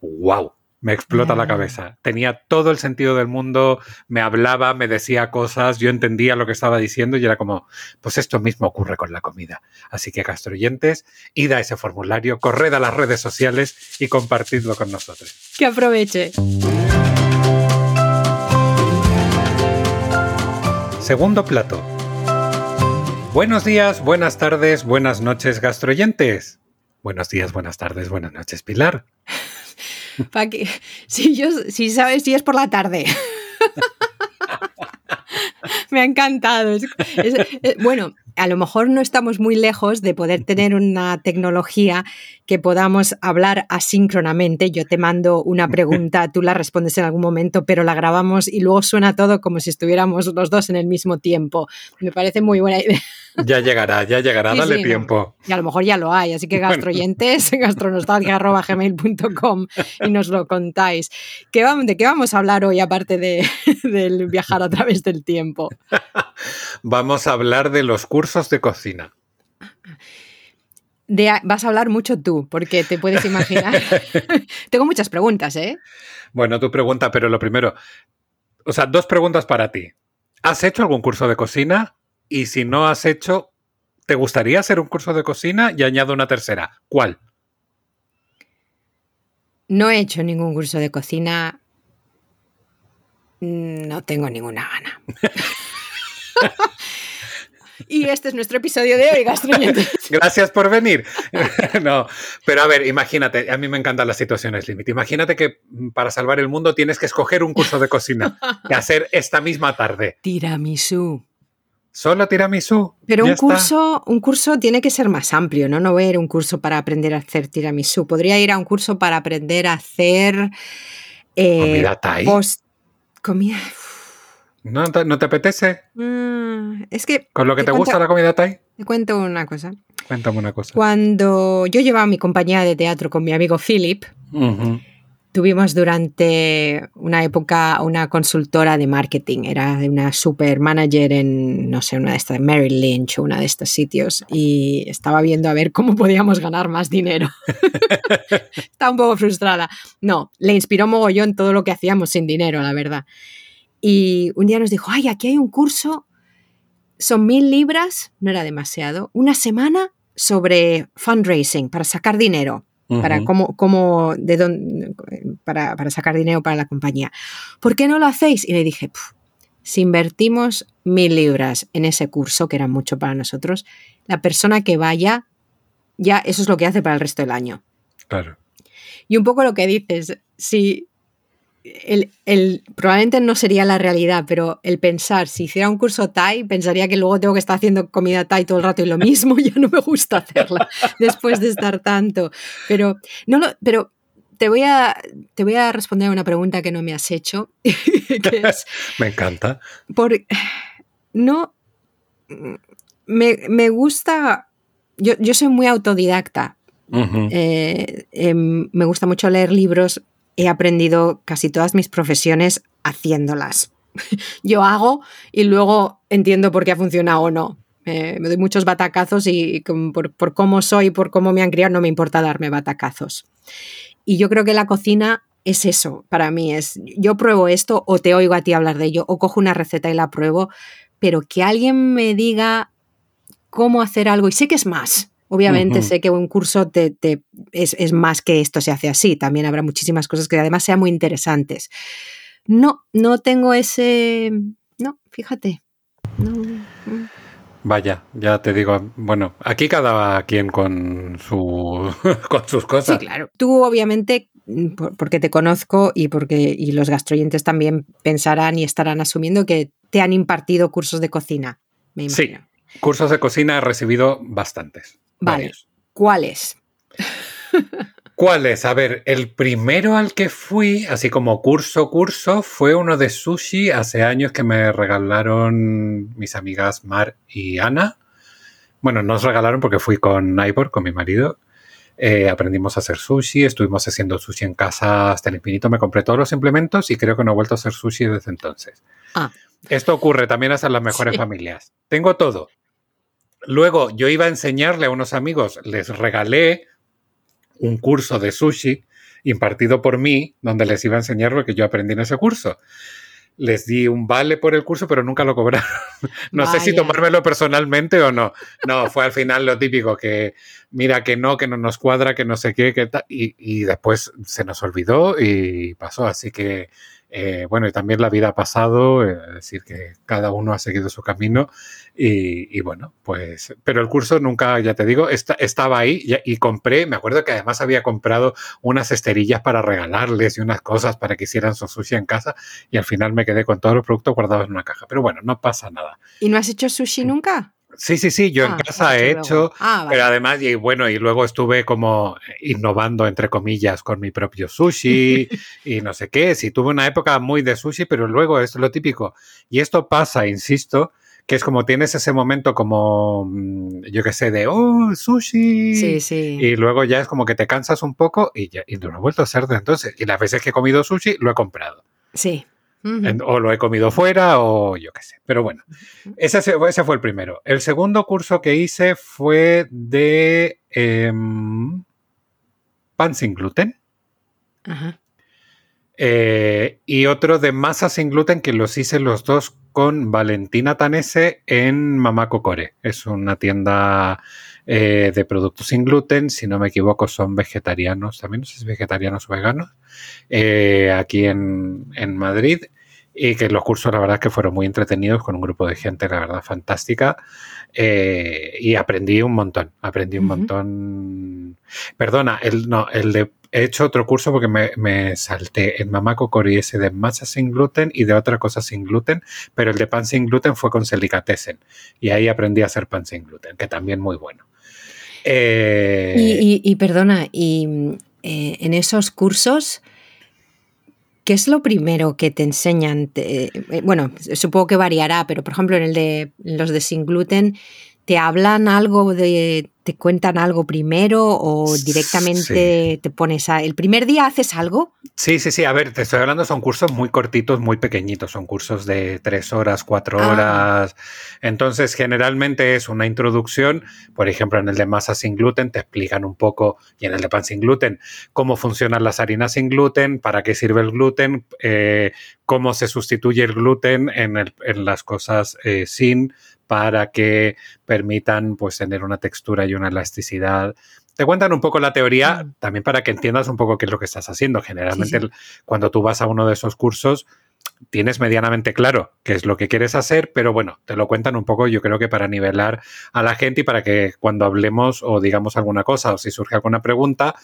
Speaker 2: wow, me explota la cabeza. Tenía todo el sentido del mundo, me hablaba, me decía cosas, yo entendía lo que estaba diciendo y era como, pues esto mismo ocurre con la comida. Así que, gastroyentes, id a ese formulario, corred a las redes sociales y compartidlo con nosotros.
Speaker 1: Que aproveche.
Speaker 2: Segundo plato. Buenos días, buenas tardes, buenas noches, gastroyentes. Buenos días, buenas tardes, buenas noches, Pilar. (laughs)
Speaker 1: si, yo, si sabes, si es por la tarde. (laughs) Me ha encantado. bueno, a lo mejor no estamos muy lejos de poder tener una tecnología que podamos hablar asíncronamente. Yo te mando una pregunta, tú la respondes en algún momento, pero la grabamos y luego suena todo como si estuviéramos los dos en el mismo tiempo. Me parece muy buena idea.
Speaker 2: Ya llegará, ya llegará, dale tiempo.
Speaker 1: Y a lo mejor ya lo hay, así que gastroyentes, (laughs) gastronostalgia.gmail.com y nos lo contáis. ¿Qué vamos, ¿De qué vamos a hablar hoy aparte de, (laughs) del viajar a través del tiempo? (laughs)
Speaker 2: vamos a hablar de los cursos de cocina.
Speaker 1: vas a hablar mucho tú, porque te puedes imaginar. (laughs) Tengo muchas preguntas, ¿eh?
Speaker 2: Bueno, tu pregunta, pero lo primero, o sea, dos preguntas para ti. ¿Has hecho algún curso de cocina? Y si no has hecho, ¿te gustaría hacer un curso de cocina? Y añado una tercera. ¿Cuál?
Speaker 1: No he hecho ningún curso de cocina. No tengo ninguna gana. (laughs) y este es nuestro episodio de hoy, gastroñetes. (laughs)
Speaker 2: Gracias por venir. (laughs) no, pero a ver, imagínate, a mí me encantan las situaciones límite. Imagínate que para salvar el mundo tienes que escoger un curso de cocina que hacer esta misma tarde.
Speaker 1: Tiramisú.
Speaker 2: Solo tiramisú.
Speaker 1: Pero un curso, un curso tiene que ser más amplio, ¿no? No voy a ir a un curso para aprender a hacer tiramisú. Podría ir a un curso para aprender a hacer.
Speaker 2: Eh, comida Thai.
Speaker 1: comida.
Speaker 2: ¿No, te apetece?
Speaker 1: Mm, es que.
Speaker 2: ¿Con lo que te, gusta la comida Thai?
Speaker 1: Te cuento una cosa.
Speaker 2: Cuéntame una cosa.
Speaker 1: Cuando yo llevaba mi compañía de teatro con mi amigo Philip, tuvimos durante una época una consultora de marketing, era una super manager en, no sé, una de estas, Merrill Lynch o una de estos sitios, y estaba viendo a ver cómo podíamos ganar más dinero. (laughs) Estaba un poco frustrada. No, le inspiró mogollón todo lo que hacíamos sin dinero, la verdad. Y un día nos dijo, ay, aquí hay un curso, son mil libras, no era demasiado, una semana sobre fundraising, para sacar dinero para cómo, cómo de dónde, para, para, sacar dinero para la compañía. ¿Por qué no lo hacéis? Y le dije, si invertimos mil libras en ese curso, que era mucho para nosotros, la persona que vaya, ya eso es lo que hace para el resto del año.
Speaker 2: Claro.
Speaker 1: Y un poco lo que dices, si el, probablemente no sería la realidad, pero el pensar, si hiciera un curso Thai, pensaría que luego tengo que estar haciendo comida Thai todo el rato y lo mismo, (laughs) ya no me gusta hacerla después de estar tanto. Pero, no pero te voy, a, te voy a responder a una pregunta que no me has hecho. (laughs) (laughs)
Speaker 2: me encanta.
Speaker 1: Por, no, me, gusta, yo, yo, soy muy autodidacta. Eh, em, me gusta mucho leer libros he aprendido casi todas mis profesiones haciéndolas. (laughs) Yo hago y luego entiendo por qué ha funcionado o no. me doy muchos batacazos y por, por, cómo soy, por cómo me han criado, no me importa darme batacazos. Y yo creo que la cocina es eso para mí. Es yo pruebo esto o te oigo a ti hablar de ello o cojo una receta y la pruebo, pero que alguien me diga cómo hacer algo y sé que es más. Obviamente sé que un curso te, es, más que esto se hace así, también habrá muchísimas cosas que además sean muy interesantes. No, no tengo ese... No, fíjate.
Speaker 2: Vaya, ya te digo, bueno, aquí cada quien con, su, (laughs) con sus cosas.
Speaker 1: Sí, claro. Tú obviamente, porque te conozco y porque y los gastroyentes también pensarán y estarán asumiendo que te han impartido cursos de cocina, me imagino.
Speaker 2: Sí, cursos de cocina he recibido bastantes.
Speaker 1: Vale. ¿Cuáles?
Speaker 2: ¿Cuáles? A ver, el primero al que fui, así como curso, curso, fue uno de sushi hace años que me regalaron mis amigas Mar y Ana. Bueno, nos regalaron porque fui con Ivor, con mi marido. Eh, aprendimos a hacer sushi, estuvimos haciendo sushi en casa hasta el infinito. Me compré todos los implementos y creo que no he vuelto a hacer sushi desde entonces.
Speaker 1: Ah.
Speaker 2: Esto ocurre también hasta en las mejores familias. Tengo todo. Luego yo iba a enseñarle a unos amigos, les regalé un curso de sushi impartido por mí, donde les iba a enseñar lo que yo aprendí en ese curso. Les di un vale por el curso, pero nunca lo cobraron. (laughs) No sé si tomármelo personalmente o no. No, fue al final lo típico, que mira que no, que no nos cuadra, que no sé qué, que tal. Y, y después se nos olvidó y pasó. Así que eh, bueno, y también la vida ha pasado, eh, es decir, que cada uno ha seguido su camino y, bueno, pues, pero el curso nunca, ya te digo, estaba ahí y, compré, me acuerdo que además había comprado unas esterillas para regalarles y unas cosas para que hicieran su sushi en casa y al final me quedé con todos los productos guardados en una caja, pero bueno, no pasa nada.
Speaker 1: ¿Y no has hecho sushi nunca?
Speaker 2: Sí, sí, sí, yo en ah, casa he hecho, ah, pero además, y bueno, y luego estuve como innovando, entre comillas, con mi propio sushi (laughs) y no sé qué. Sí, tuve una época muy de sushi, pero luego es lo típico. Y esto pasa, insisto, que es como tienes ese momento como, mm, yo qué sé, de, oh, sushi.
Speaker 1: Sí, sí.
Speaker 2: Y luego ya es como que te cansas un poco y, ya, y no lo he vuelto a hacer de entonces. Y las veces que he comido sushi, lo he comprado.
Speaker 1: Sí.
Speaker 2: O lo he comido fuera o yo qué sé. Pero bueno, ese, ese, fue el primero. El segundo curso que hice fue de em, pan sin gluten. Eh, y otro de masa sin gluten que los hice los dos con Valentina Tanese en Mamá Core. Es una tienda eh, de productos sin gluten. Si no me equivoco, son vegetarianos. También no sé si vegetarianos o veganos. Eh, aquí en, en, Madrid. Y que los cursos, la verdad, que fueron muy entretenidos con un grupo de gente, la verdad, fantástica. Eh, y aprendí un montón. Aprendí un montón. Perdona, el, no, el de he hecho otro curso porque me, salté en Mamá Cocori ese de masa sin gluten y de otra cosa sin gluten, pero el de pan sin gluten fue con Selicatessen y ahí aprendí a hacer pan sin gluten, que también muy bueno.
Speaker 1: Eh, y, perdona, y eh, en esos cursos, ¿qué es lo primero que te enseñan? Eh, bueno, supongo que variará, pero por ejemplo en el de los de sin gluten, ¿Te hablan algo de, te cuentan algo primero o directamente te pones a... ¿El primer día haces algo?
Speaker 2: Sí, sí, sí. A ver, te estoy hablando, son cursos muy cortitos, muy pequeñitos. Son cursos de tres horas, cuatro ah. horas. Entonces, generalmente es una introducción. Por ejemplo, en el de masa sin gluten te explican un poco, y en el de pan sin gluten, cómo funcionan las harinas sin gluten, para qué sirve el gluten, eh, cómo se sustituye el gluten en, las cosas eh, sin para que permitan pues tener una textura y una elasticidad. Te cuentan un poco la teoría también para que entiendas un poco qué es lo que estás haciendo. Generalmente cuando tú vas a uno de esos cursos tienes medianamente claro qué es lo que quieres hacer, pero bueno, te lo cuentan un poco yo creo que para nivelar a la gente y para que cuando hablemos o digamos alguna cosa o si surge alguna pregunta,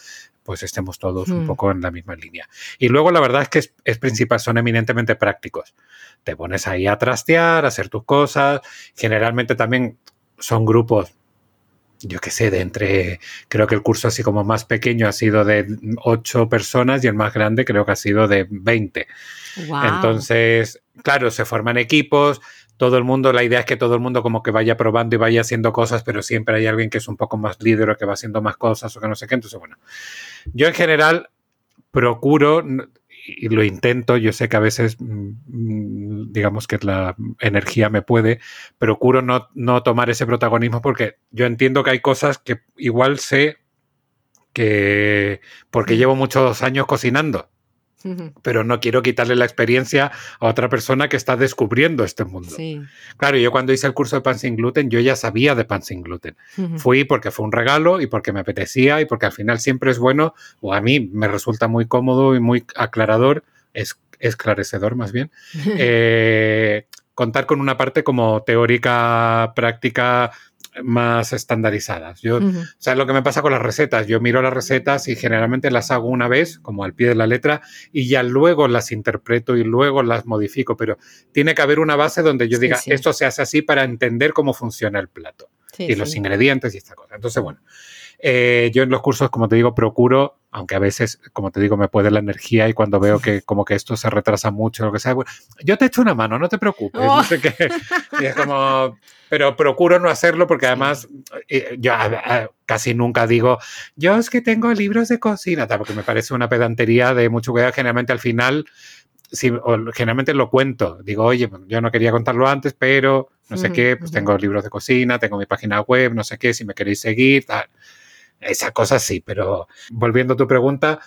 Speaker 2: pues estemos todos un mm. poco en la misma línea. Y luego la verdad es que es, principal, son eminentemente prácticos. Te pones ahí a trastear, a hacer tus cosas. Generalmente también son grupos yo qué sé, de entre, creo que el curso así como más pequeño ha sido de ocho personas y el más grande creo que ha sido de 20. Entonces, claro, se forman equipos, todo el mundo, la idea es que todo el mundo como que vaya probando y vaya haciendo cosas, pero siempre hay alguien que es un poco más líder o que va haciendo más cosas o que no sé qué. Entonces, bueno, yo en general procuro y lo intento, yo sé que a veces, mm, digamos que la energía me puede, procuro no, no tomar ese protagonismo porque yo entiendo que hay cosas que igual sé que, porque llevo muchos años cocinando, pero no quiero quitarle la experiencia a otra persona que está descubriendo este mundo. Claro, yo cuando hice el curso de pan sin gluten, yo ya sabía de pan sin gluten. Fui porque fue un regalo y porque me apetecía y porque al final siempre es bueno, o a mí me resulta muy cómodo y muy aclarador, es esclarecedor más bien, (laughs) eh, contar con una parte como teórica, práctica, más estandarizadas. Yo, ¿sabes lo que me pasa con las recetas? Yo miro las recetas y generalmente las hago una vez, como al pie de la letra, y ya luego las interpreto y luego las modifico, pero tiene que haber una base donde yo diga, esto se hace así para entender cómo funciona el plato y los ingredientes y esta cosa. Entonces, bueno, eh, yo en los cursos, como te digo, procuro, aunque a veces, como te digo, me puede la energía y cuando veo que como que esto se retrasa mucho, lo que sea, bueno, yo te echo una mano, no te preocupes, no sé qué. (laughs) Y es como, pero procuro no hacerlo porque además eh, yo casi nunca digo, yo es que tengo libros de cocina, porque me parece una pedantería de mucho cuidado, generalmente al final si, generalmente lo cuento. Digo, oye, yo no quería contarlo antes, pero no sé qué, pues tengo libros de cocina, tengo mi página web, no sé qué, si me queréis seguir, tal. Esa cosa sí, pero volviendo a tu pregunta,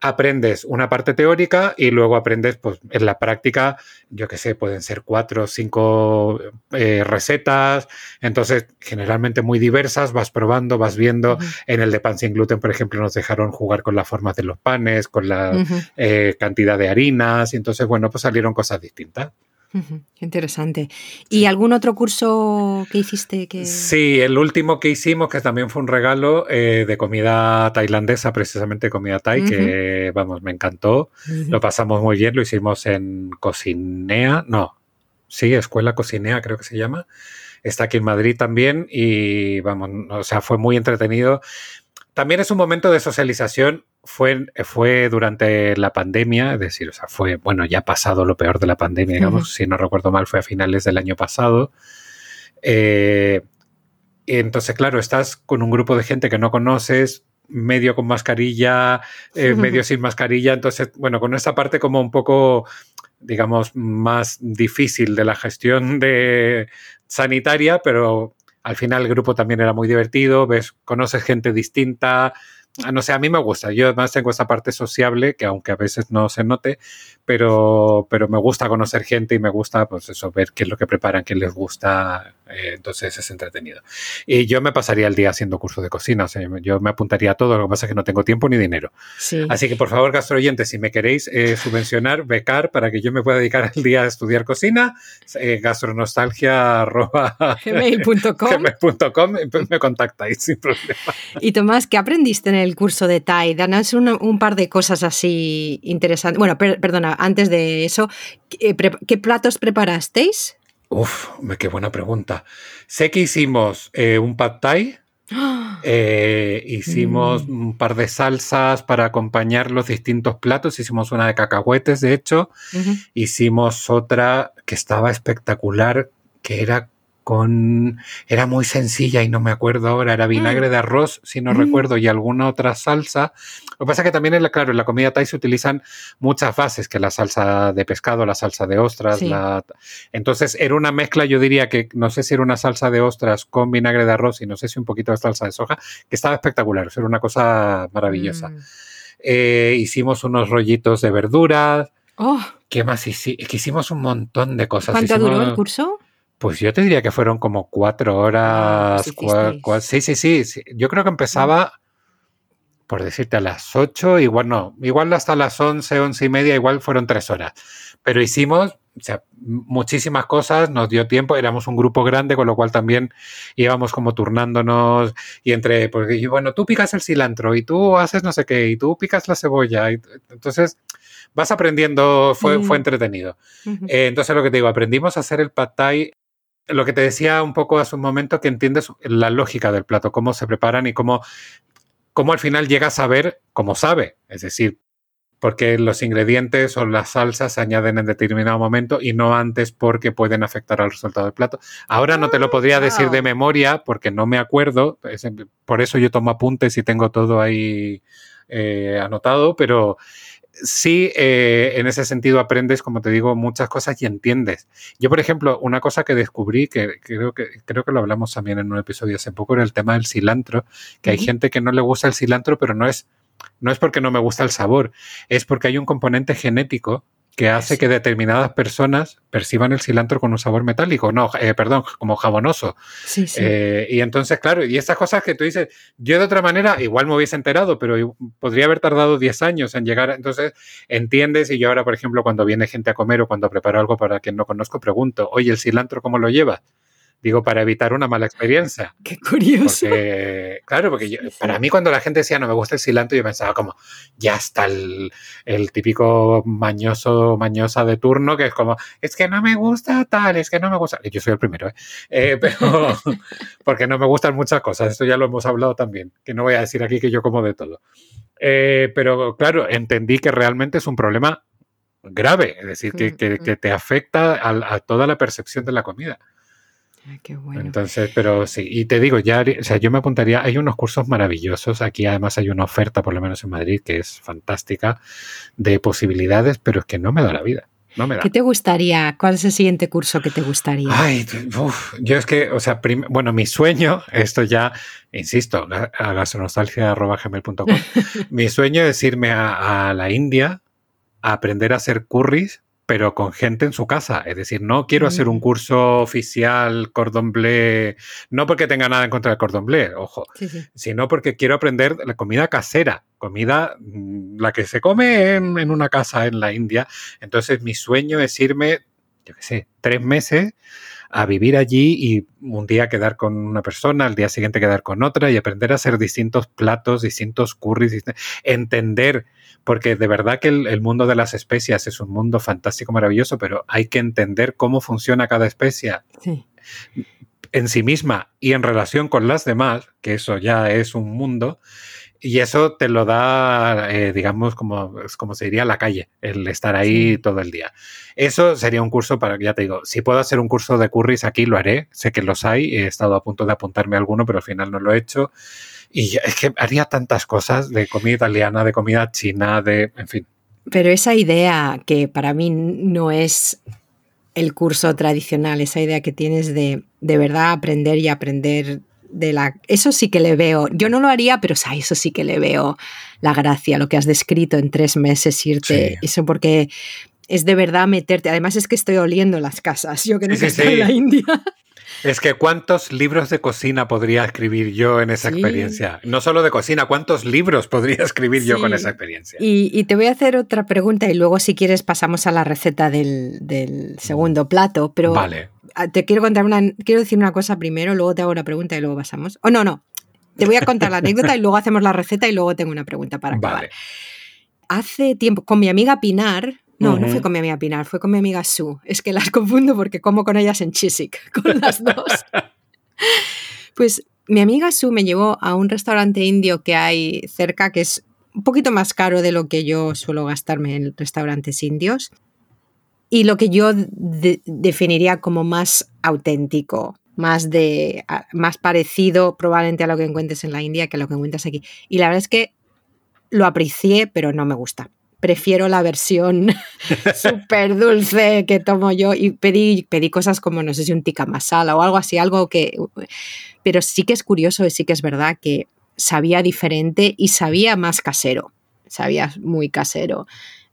Speaker 2: aprendes una parte teórica y luego aprendes, pues en la práctica, yo qué sé, pueden ser cuatro o cinco eh, recetas, entonces generalmente muy diversas, vas probando, vas viendo. En el de pan sin gluten, por ejemplo, nos dejaron jugar con las formas de los panes, con la eh, cantidad de harinas, y entonces, bueno, pues salieron cosas distintas.
Speaker 1: Interesante. ¿Y algún otro curso que hiciste que...?
Speaker 2: Sí, el último que hicimos, que también fue un regalo eh, de comida tailandesa, precisamente comida thai, que vamos, me encantó. Lo pasamos muy bien, lo hicimos en Cocinea, no, sí, Escuela Cocinea creo que se llama. Está aquí en Madrid también y vamos, o sea, fue muy entretenido. También es un momento de socialización fue, fue durante la pandemia, es decir, o sea, fue, bueno, ya pasado lo peor de la pandemia, digamos, si no recuerdo mal, fue a finales del año pasado. Eh, entonces, claro, estás con un grupo de gente que no conoces, medio con mascarilla, eh, (laughs) medio sin mascarilla, entonces, bueno, con esa parte como un poco, digamos, más difícil de la gestión de sanitaria, pero al final el grupo también era muy divertido, ves, conoces gente distinta, no sé, a mí me gusta. Yo además tengo esa parte sociable que aunque a veces no se note, pero, pero me gusta conocer gente y me gusta, pues eso, ver qué es lo que preparan, qué les gusta. Eh, entonces es entretenido. Y yo me pasaría el día haciendo curso de cocina. O sea, yo me apuntaría a todo, lo que pasa es que no tengo tiempo ni dinero. Así que por favor, gastroyentes, si me queréis eh, subvencionar, becar para que yo me pueda dedicar el día a estudiar cocina, eh, gastronostalgia.gmail.com pues me contactáis sin problema.
Speaker 1: Y Tomás, ¿qué aprendiste en el curso de Thai? Danos un par de cosas así interesantes. Bueno, perdona, antes de eso, ¿qué, platos preparasteis?
Speaker 2: Uf, qué buena pregunta. Sé que hicimos eh, un pad thai, (gasps) eh, hicimos mm. un par de salsas para acompañar los distintos platos. Hicimos una de cacahuetes, de hecho. Hicimos otra que estaba espectacular, que era con... Era muy sencilla y no me acuerdo ahora, era vinagre
Speaker 3: Mm.
Speaker 2: de arroz, si no
Speaker 3: Mm.
Speaker 2: recuerdo, y alguna otra salsa. Lo que pasa es que también, en la, claro, en la comida thai se utilizan muchas bases, que la salsa de pescado, la salsa de ostras,
Speaker 3: Sí.
Speaker 2: la... Entonces era una mezcla, yo diría que no sé si era una salsa de ostras con vinagre de arroz y no sé si un poquito de salsa de soja, que estaba espectacular, era una cosa maravillosa.
Speaker 3: Mm.
Speaker 2: Eh, hicimos unos rollitos de verduras.
Speaker 3: Oh,
Speaker 2: ¿Qué más hicimos? Que hicimos un montón de cosas.
Speaker 1: ¿Cuánto
Speaker 2: Hicimos-
Speaker 1: duró el curso?
Speaker 2: Pues yo te diría que fueron como cuatro
Speaker 1: Ah,
Speaker 2: horas. sí, sí, sí, sí. Yo creo que empezaba, por decirte, a las ocho, igual no, igual hasta las once, once y media, igual fueron tres horas. Pero hicimos o sea, m- muchísimas cosas, nos dio tiempo, éramos un grupo grande, con lo cual también íbamos como turnándonos y entre, porque bueno, tú picas el cilantro y tú haces no sé qué y tú picas la cebolla. y- entonces vas aprendiendo, fue, fue entretenido. Eh, entonces lo que te digo, aprendimos a hacer el pad thai. Lo que te decía un poco hace un momento, que entiendes la lógica del plato, cómo se preparan y cómo, cómo al final llegas a ver cómo sabe. Es decir, porque los ingredientes o las salsas se añaden en determinado momento y no antes porque pueden afectar al resultado del plato. Ahora no te lo podría decir de
Speaker 3: wow.
Speaker 2: memoria porque no me acuerdo, por eso yo tomo apuntes y tengo todo ahí eh, anotado, pero sí, eh, en ese sentido aprendes, como te digo, muchas cosas y entiendes. Yo, por ejemplo, una cosa que descubrí, que creo que, creo que lo hablamos también en un episodio hace poco, era el tema del cilantro, que hay gente que no le gusta el cilantro, pero no es, no es porque no me gusta el sabor, es porque hay un componente genético que hace que determinadas personas perciban el cilantro con un sabor metálico, no, eh, perdón, como jabonoso.
Speaker 1: Sí, sí.
Speaker 2: Eh, y entonces, claro, y estas cosas que tú dices, yo de otra manera igual me hubiese enterado, pero podría haber tardado 10 años en llegar. a- Entonces, entiendes, y yo ahora, por ejemplo, cuando viene gente a comer o cuando preparo algo para quien no conozco, pregunto, oye, ¿el cilantro cómo lo llevas? Digo, para evitar una mala experiencia.
Speaker 1: Qué curioso.
Speaker 2: Porque, claro, porque yo- para mí cuando la gente decía no me gusta el cilantro, yo pensaba como, ya está el, el típico mañoso, mañosa de turno, que es como, es que no me gusta tal, es que no me gusta. Yo soy el primero, ¿eh? Eh, (laughs) pero porque no me gustan muchas cosas, esto ya lo hemos hablado también, que no voy a decir aquí que yo como de todo. Eh, pero claro, entendí que realmente es un problema grave, es decir, que, que- que te afecta a- a toda la percepción de la comida.
Speaker 1: Qué bueno.
Speaker 2: Entonces, pero sí, y te digo, ya, o sea, yo me apuntaría, hay unos cursos maravillosos, aquí además hay una oferta, por lo menos en Madrid, que es fantástica, de posibilidades, pero es que no me da la vida, no me da.
Speaker 1: ¿Qué te gustaría? ¿Cuál es el siguiente curso que te gustaría?
Speaker 2: Ay, uf, yo es que, o sea, bueno, mi sueño, esto ya, insisto, a gastronostalgia.gmail.com, (laughs) mi sueño es irme a, a la India a aprender a hacer curries, pero con gente en su casa. Es decir, no quiero hacer un
Speaker 1: Mm.
Speaker 2: curso oficial cordon bleu, no porque tenga nada en contra del cordon bleu, ojo,
Speaker 1: Sí, sí.
Speaker 2: sino porque quiero aprender la comida casera, comida mm, la que se come en, en una casa en la India. Entonces mi sueño es irme, yo qué sé, tres meses a vivir allí y un día quedar con una persona, al día siguiente quedar con otra y aprender a hacer distintos platos, distintos curries, entender, porque de verdad que el, el mundo de las especias es un mundo fantástico, maravilloso, pero hay que entender cómo funciona cada especia
Speaker 1: sí.
Speaker 2: en sí misma y en relación con las demás, que eso ya es un mundo, y eso te lo da, eh, digamos, como, como se diría la calle, el estar ahí
Speaker 1: Sí.
Speaker 2: todo el día. Eso sería un curso para, ya te digo, si puedo hacer un curso de curries aquí, lo haré. Sé que los hay, he estado a punto de apuntarme a alguno, pero al final no lo he hecho. Y es que haría tantas cosas de comida italiana, de comida china, de, en fin.
Speaker 1: Pero esa idea que para mí no es el curso tradicional, esa idea que tienes de de verdad aprender y aprender de la... Eso sí que le veo. Yo no lo haría, pero o sea, eso sí que le veo la gracia, lo que has descrito en tres meses irte.
Speaker 2: Sí.
Speaker 1: Eso porque es de verdad meterte. Además es que estoy oliendo las casas. Yo que no
Speaker 2: Sí, sí,
Speaker 1: en la India.
Speaker 2: Es que cuántos libros de cocina podría escribir yo en esa
Speaker 1: Sí.
Speaker 2: experiencia. No solo de cocina, cuántos libros podría escribir yo con esa experiencia.
Speaker 1: Y, y te voy a hacer otra pregunta y luego si quieres pasamos a la receta del, del segundo plato. Pero
Speaker 2: Vale.
Speaker 1: Ah, te quiero contar una, quiero decir una cosa primero, luego te hago la pregunta y luego pasamos. O no, no. Te voy a contar la anécdota y luego hacemos la receta y luego tengo una pregunta para acabar.
Speaker 2: Vale.
Speaker 1: Hace tiempo, con mi amiga Pinar, no, no fue con mi amiga Pinar, fue con mi amiga Sue. Es que las confundo porque como con ellas en Chiswick, (laughs) con las dos. pues mi amiga Sue me llevó a un restaurante indio que hay cerca, que es un poquito más caro de lo que yo suelo gastarme en restaurantes indios. Y lo que yo de- definiría como más auténtico. más de más parecido probablemente a lo que encuentres en la India que a lo que encuentras aquí. Y la verdad es que lo aprecié, pero no me gusta. Prefiero la versión (laughs) súper dulce que tomo yo y pedí, pedí cosas como, no sé si un tikka masala o algo así, algo que... Pero sí que es curioso y sí que es verdad que sabía diferente y sabía más casero, sabía muy casero.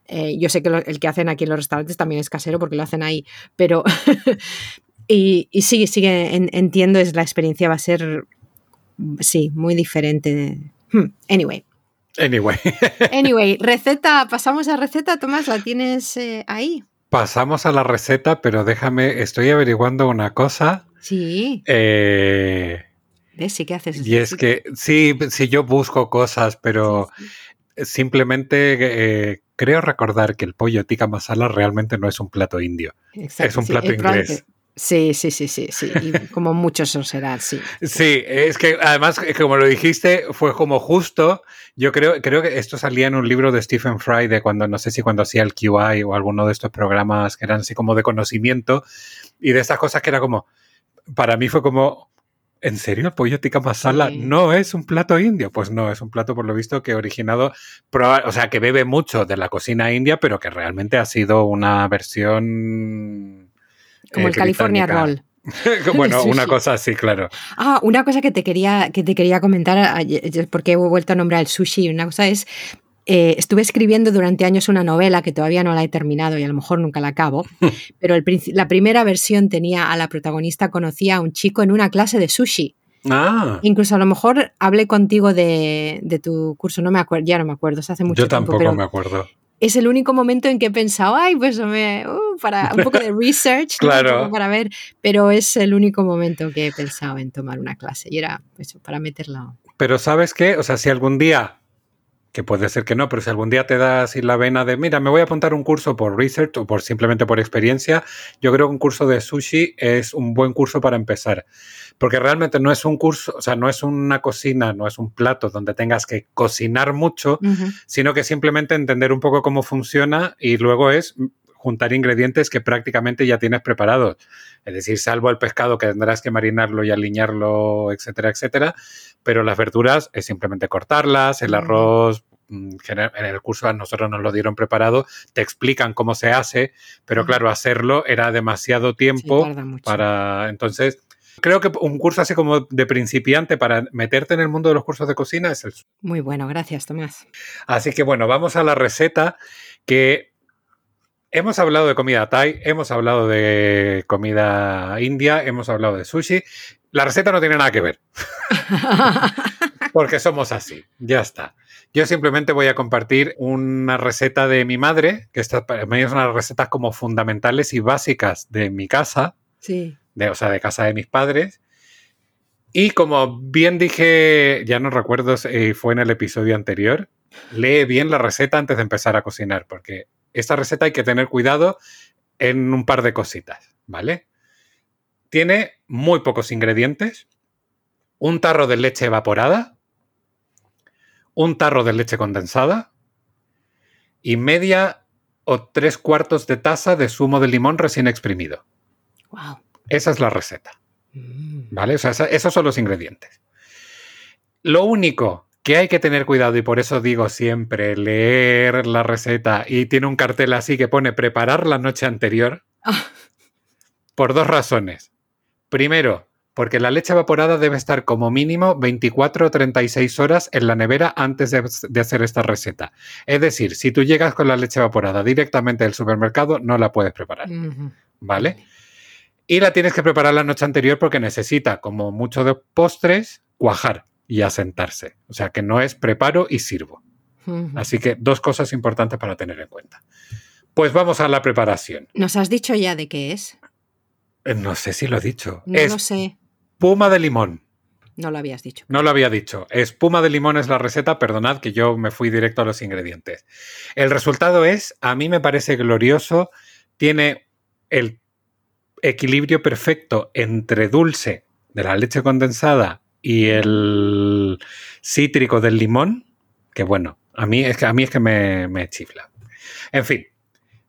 Speaker 1: Eh, yo sé que el que hacen aquí en los restaurantes también es casero porque lo hacen ahí, pero... (laughs) y, y, sí, sí que entiendo, es, la experiencia va a ser, sí, muy diferente. Hmm, anyway,
Speaker 2: Anyway. (laughs)
Speaker 1: anyway, receta, pasamos a receta, Tomás, ¿la tienes eh, ahí?
Speaker 2: Pasamos a la receta, pero déjame, estoy averiguando una cosa.
Speaker 1: Sí.
Speaker 2: Eh,
Speaker 1: ¿Ves? Sí, ¿qué haces?
Speaker 2: Y es que, sí, sí, yo busco cosas, pero sí, sí. Simplemente eh, creo recordar que el pollo tikka masala realmente no es un plato indio. Exacto, es un plato inglés.
Speaker 1: Sí, sí, sí, sí, sí. Y (laughs) como muchos son serán, sí.
Speaker 2: Sí, es que además, como lo dijiste, fue como justo. Yo creo, creo que esto salía en un libro de Stephen Fry de cuando, no sé si cuando hacía el QI o alguno de estos programas que eran así como de conocimiento y de estas cosas que era como, para mí fue como, ¿en serio el pollo tikka masala sí. no es un plato indio? Pues no, es un plato por lo visto que originado, o sea, que bebe mucho de la cocina india, pero que realmente ha sido una versión
Speaker 1: como eh, el California Roll. (laughs)
Speaker 2: bueno, (laughs) una cosa así, claro.
Speaker 1: Ah, una cosa que te quería, que te quería comentar, porque he vuelto a nombrar el sushi, una cosa es, eh, estuve escribiendo durante años una novela que todavía no la he terminado y a lo mejor nunca la acabo, (laughs) pero el, la primera versión tenía a la protagonista, conocía a un chico en una clase de sushi.
Speaker 2: Ah.
Speaker 1: Incluso a lo mejor hablé contigo de, de tu curso, no me acuerdo, ya no me acuerdo, hace mucho
Speaker 2: Yo
Speaker 1: tiempo.
Speaker 2: Yo tampoco me acuerdo
Speaker 1: es el único momento en que he pensado, ay, pues me, uh, para un poco de research,
Speaker 2: claro.
Speaker 1: ¿no? para ver, pero es el único momento que he pensado en tomar una clase y era eso, para meterla.
Speaker 2: Pero sabes qué, o sea, si algún día, que puede ser que no, pero si algún día te das así la vena de, mira, me voy a apuntar un curso por research o por simplemente por experiencia, yo creo que un curso de sushi es un buen curso para empezar. Porque realmente no es un curso, o sea, no es una cocina, no es un plato donde tengas que cocinar mucho, uh -huh. sino que simplemente entender un poco cómo funciona y luego es juntar ingredientes que prácticamente ya tienes preparados. Es decir, salvo el pescado que tendrás que marinarlo y alinearlo, etcétera, etcétera. Pero las verduras es simplemente cortarlas, el arroz, mm, en el curso a nosotros nos lo dieron preparado, te explican cómo se hace, pero claro, hacerlo era demasiado tiempo
Speaker 1: sí,
Speaker 2: para... Entonces, creo que un curso así como de principiante para meterte en el mundo de los cursos de cocina es el...
Speaker 1: Muy bueno, gracias Tomás.
Speaker 2: Así que bueno, vamos a la receta que hemos hablado de comida thai, hemos hablado de comida india, hemos hablado de sushi. La receta no tiene nada que ver. (laughs) Porque somos así, ya está. Yo simplemente voy a compartir una receta de mi madre, que esta para mí es una de las recetas como fundamentales y básicas de mi casa.
Speaker 1: Sí
Speaker 2: de, o sea, de casa de mis padres. Y como bien dije, ya no recuerdo si fue en el episodio anterior, lee bien la receta antes de empezar a cocinar, porque esta receta hay que tener cuidado en un par de cositas, ¿vale? Tiene muy pocos ingredientes, un tarro de leche evaporada, un tarro de leche condensada y media o tres cuartos de taza de zumo de limón recién exprimido.
Speaker 1: Wow.
Speaker 2: Esa es la receta. ¿Vale? O sea, esa, esos son los ingredientes. Lo único que hay que tener cuidado, y por eso digo siempre leer la receta, y tiene un cartel así que pone preparar la noche anterior, (laughs) por dos razones. Primero, porque la leche evaporada debe estar como mínimo 24 o 36 horas en la nevera antes de, de, hacer esta receta. Es decir, si tú llegas con la leche evaporada directamente del supermercado, no la puedes preparar.
Speaker 1: Uh -huh.
Speaker 2: ¿Vale? Y la tienes que preparar la noche anterior porque necesita, como mucho de postres, cuajar y asentarse. O sea que no es preparo y sirvo.
Speaker 1: Uh -huh.
Speaker 2: Así que dos cosas importantes para tener en cuenta. Pues vamos a la preparación.
Speaker 1: ¿Nos has dicho ya de qué es?
Speaker 2: Eh, No sé si lo he dicho.
Speaker 1: No
Speaker 2: es
Speaker 1: lo sé.
Speaker 2: Espuma de limón.
Speaker 1: No lo habías dicho.
Speaker 2: No lo había dicho. Espuma de limón es la receta. Perdonad que yo me fui directo a los ingredientes. El resultado es, a mí me parece glorioso. Tiene el equilibrio perfecto entre dulce de la leche condensada y el cítrico del limón, que bueno, a mí es que, a mí es que me, me chifla. En fin,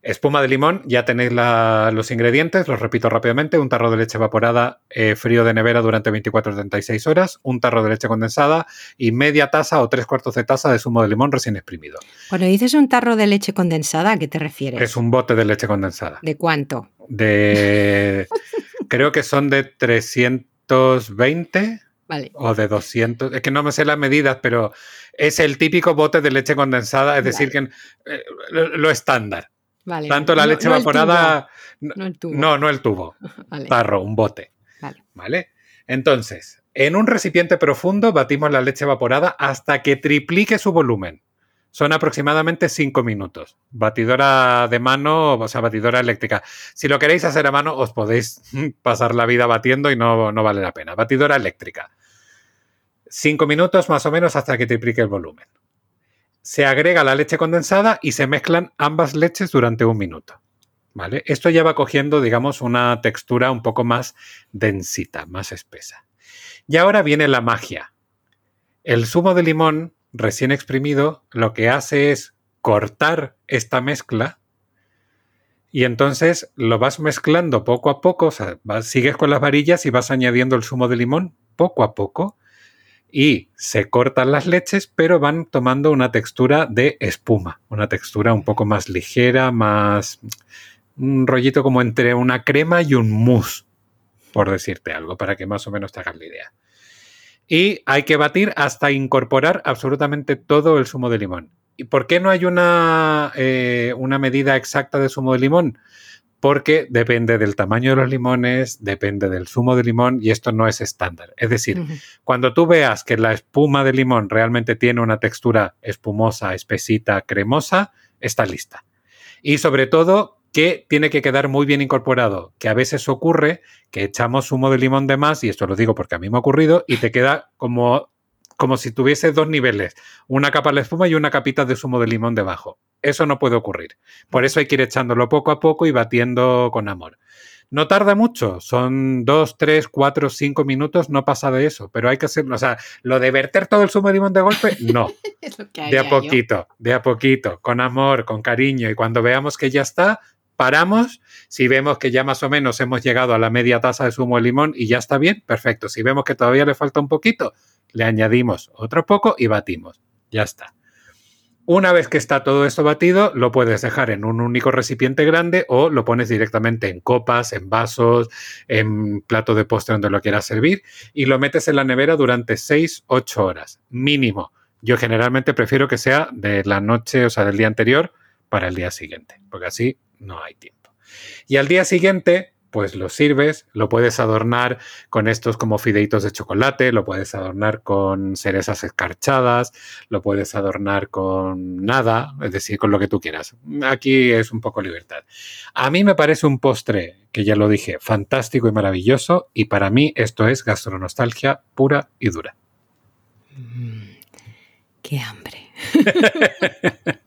Speaker 2: Espuma de limón, ya tenéis la- los ingredientes, los repito rápidamente. Un tarro de leche evaporada eh, frío de nevera durante 24-36 horas, un tarro de leche condensada y media taza o tres cuartos de taza de zumo de limón recién exprimido.
Speaker 4: Cuando dices un tarro de leche condensada, ¿a qué te refieres?
Speaker 2: Es un bote de leche condensada.
Speaker 4: ¿De cuánto?
Speaker 2: De. (laughs) creo que son de 320
Speaker 4: Vale.
Speaker 2: o de 200. Es que no me sé las medidas, pero es el típico bote de leche condensada, es decir, que eh, lo, lo estándar.
Speaker 4: Vale.
Speaker 2: Tanto la
Speaker 4: No-
Speaker 2: leche
Speaker 4: no el
Speaker 2: evaporada.
Speaker 4: tubo, no el tubo.
Speaker 2: No, no el tubo. (laughs)
Speaker 4: Vale.
Speaker 2: Tarro, un bote.
Speaker 4: Vale.
Speaker 2: ¿Vale? Entonces, en un recipiente profundo batimos la leche evaporada hasta que triplique su volumen. Son aproximadamente 5 minutos. Batidora de mano, o sea, batidora eléctrica. Si lo queréis hacer a mano, os podéis (laughs) pasar la vida batiendo y no, no vale la pena. Batidora eléctrica. 5 minutos más o menos hasta que triplique el volumen. Se agrega la leche condensada y se mezclan ambas leches durante un minuto. ¿Vale? Esto ya va cogiendo, digamos, una textura un poco más densita, más espesa. Y ahora viene la magia. El zumo de limón recién exprimido lo que hace es cortar esta mezcla y entonces lo vas mezclando poco a poco, o sea, sigues con las varillas y vas añadiendo el zumo de limón poco a poco y se cortan las leches, pero van tomando una textura de espuma, una textura un poco más ligera, más un rollito como entre una crema y un mousse, por decirte algo, para que más o menos te hagas la idea. Y hay que batir hasta incorporar absolutamente todo el zumo de limón. ¿Y por qué no hay una, eh, una medida exacta de zumo de limón? Porque depende del tamaño de los limones, depende del zumo de limón y esto no es estándar. Es decir, cuando tú veas que la espuma de limón realmente tiene una textura espumosa, espesita, cremosa, está lista. Y sobre todo que tiene que quedar muy bien incorporado, que a veces ocurre que echamos zumo de limón de más, y esto lo digo porque a mí me ha ocurrido, y te queda como, como si tuviese dos niveles, una capa de espuma y una capita de zumo de limón debajo. Eso no puede ocurrir. Por eso hay que ir echándolo poco a poco y batiendo con amor. No tarda mucho, son dos, tres, cuatro, cinco minutos, no pasa de eso, pero hay que hacerlo. O sea, lo de verter todo el zumo de limón de golpe, no. (laughs)
Speaker 4: Es lo que
Speaker 2: De a
Speaker 4: yo.
Speaker 2: poquito, de a poquito, con amor, con cariño. Y cuando veamos que ya está, paramos. Si vemos que ya más o menos hemos llegado a la media taza de zumo de limón y ya está bien, perfecto. Si vemos que todavía le falta un poquito, le añadimos otro poco y batimos. Ya está. Una vez que está todo esto batido, lo puedes dejar en un único recipiente grande o lo pones directamente en copas, en vasos, en plato de postre donde lo quieras servir y lo metes en la nevera durante 6-8 horas, mínimo. Yo generalmente prefiero que sea de la noche, o sea, del día anterior para el día siguiente, porque así no hay tiempo. Y al día siguiente, pues lo sirves, lo puedes adornar con estos como fideitos de chocolate, lo puedes adornar con cerezas escarchadas, lo puedes adornar con nada, es decir, con lo que tú quieras. Aquí es un poco libertad. A mí me parece un postre, que ya lo dije, fantástico y maravilloso, y para mí esto es gastronostalgia pura y dura.
Speaker 4: Mm, Qué hambre. (laughs)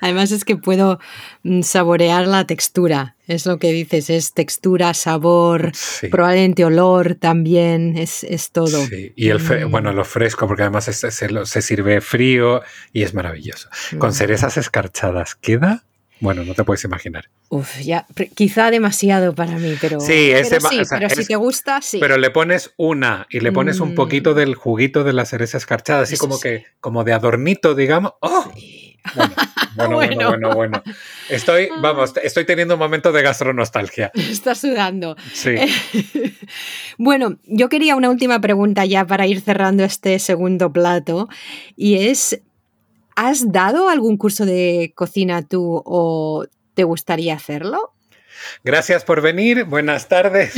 Speaker 4: Además es que puedo mm, saborear la textura. Es lo que dices, es textura, sabor,
Speaker 2: Sí.
Speaker 4: probablemente olor también, es, es todo.
Speaker 2: Sí, y el
Speaker 4: Mm.
Speaker 2: bueno, lo fresco, porque además es- se, sirve frío y es maravilloso. Con
Speaker 4: Mm.
Speaker 2: cerezas escarchadas, ¿queda? Bueno, no te puedes imaginar.
Speaker 4: Uf, ya, quizá demasiado para mí, pero
Speaker 2: Sí, es
Speaker 4: pero, sí,
Speaker 2: o sea,
Speaker 4: pero si te gusta, sí.
Speaker 2: Pero le pones una y le pones un poquito del juguito de la cereza escarchada, así
Speaker 4: Eso
Speaker 2: como
Speaker 4: sí.
Speaker 2: que, como de adornito, digamos. ¡Oh!
Speaker 4: Sí. (laughs)
Speaker 2: Bueno, bueno, bueno,
Speaker 4: Bueno.
Speaker 2: Estoy, vamos, estoy teniendo un momento de gastronostalgia. (laughs)
Speaker 4: Estás sudando.
Speaker 2: Sí. (laughs)
Speaker 4: Bueno, yo quería una última pregunta ya para ir cerrando este segundo plato y es, ¿has dado algún curso de cocina tú o te gustaría hacerlo?
Speaker 2: Gracias por venir, buenas tardes.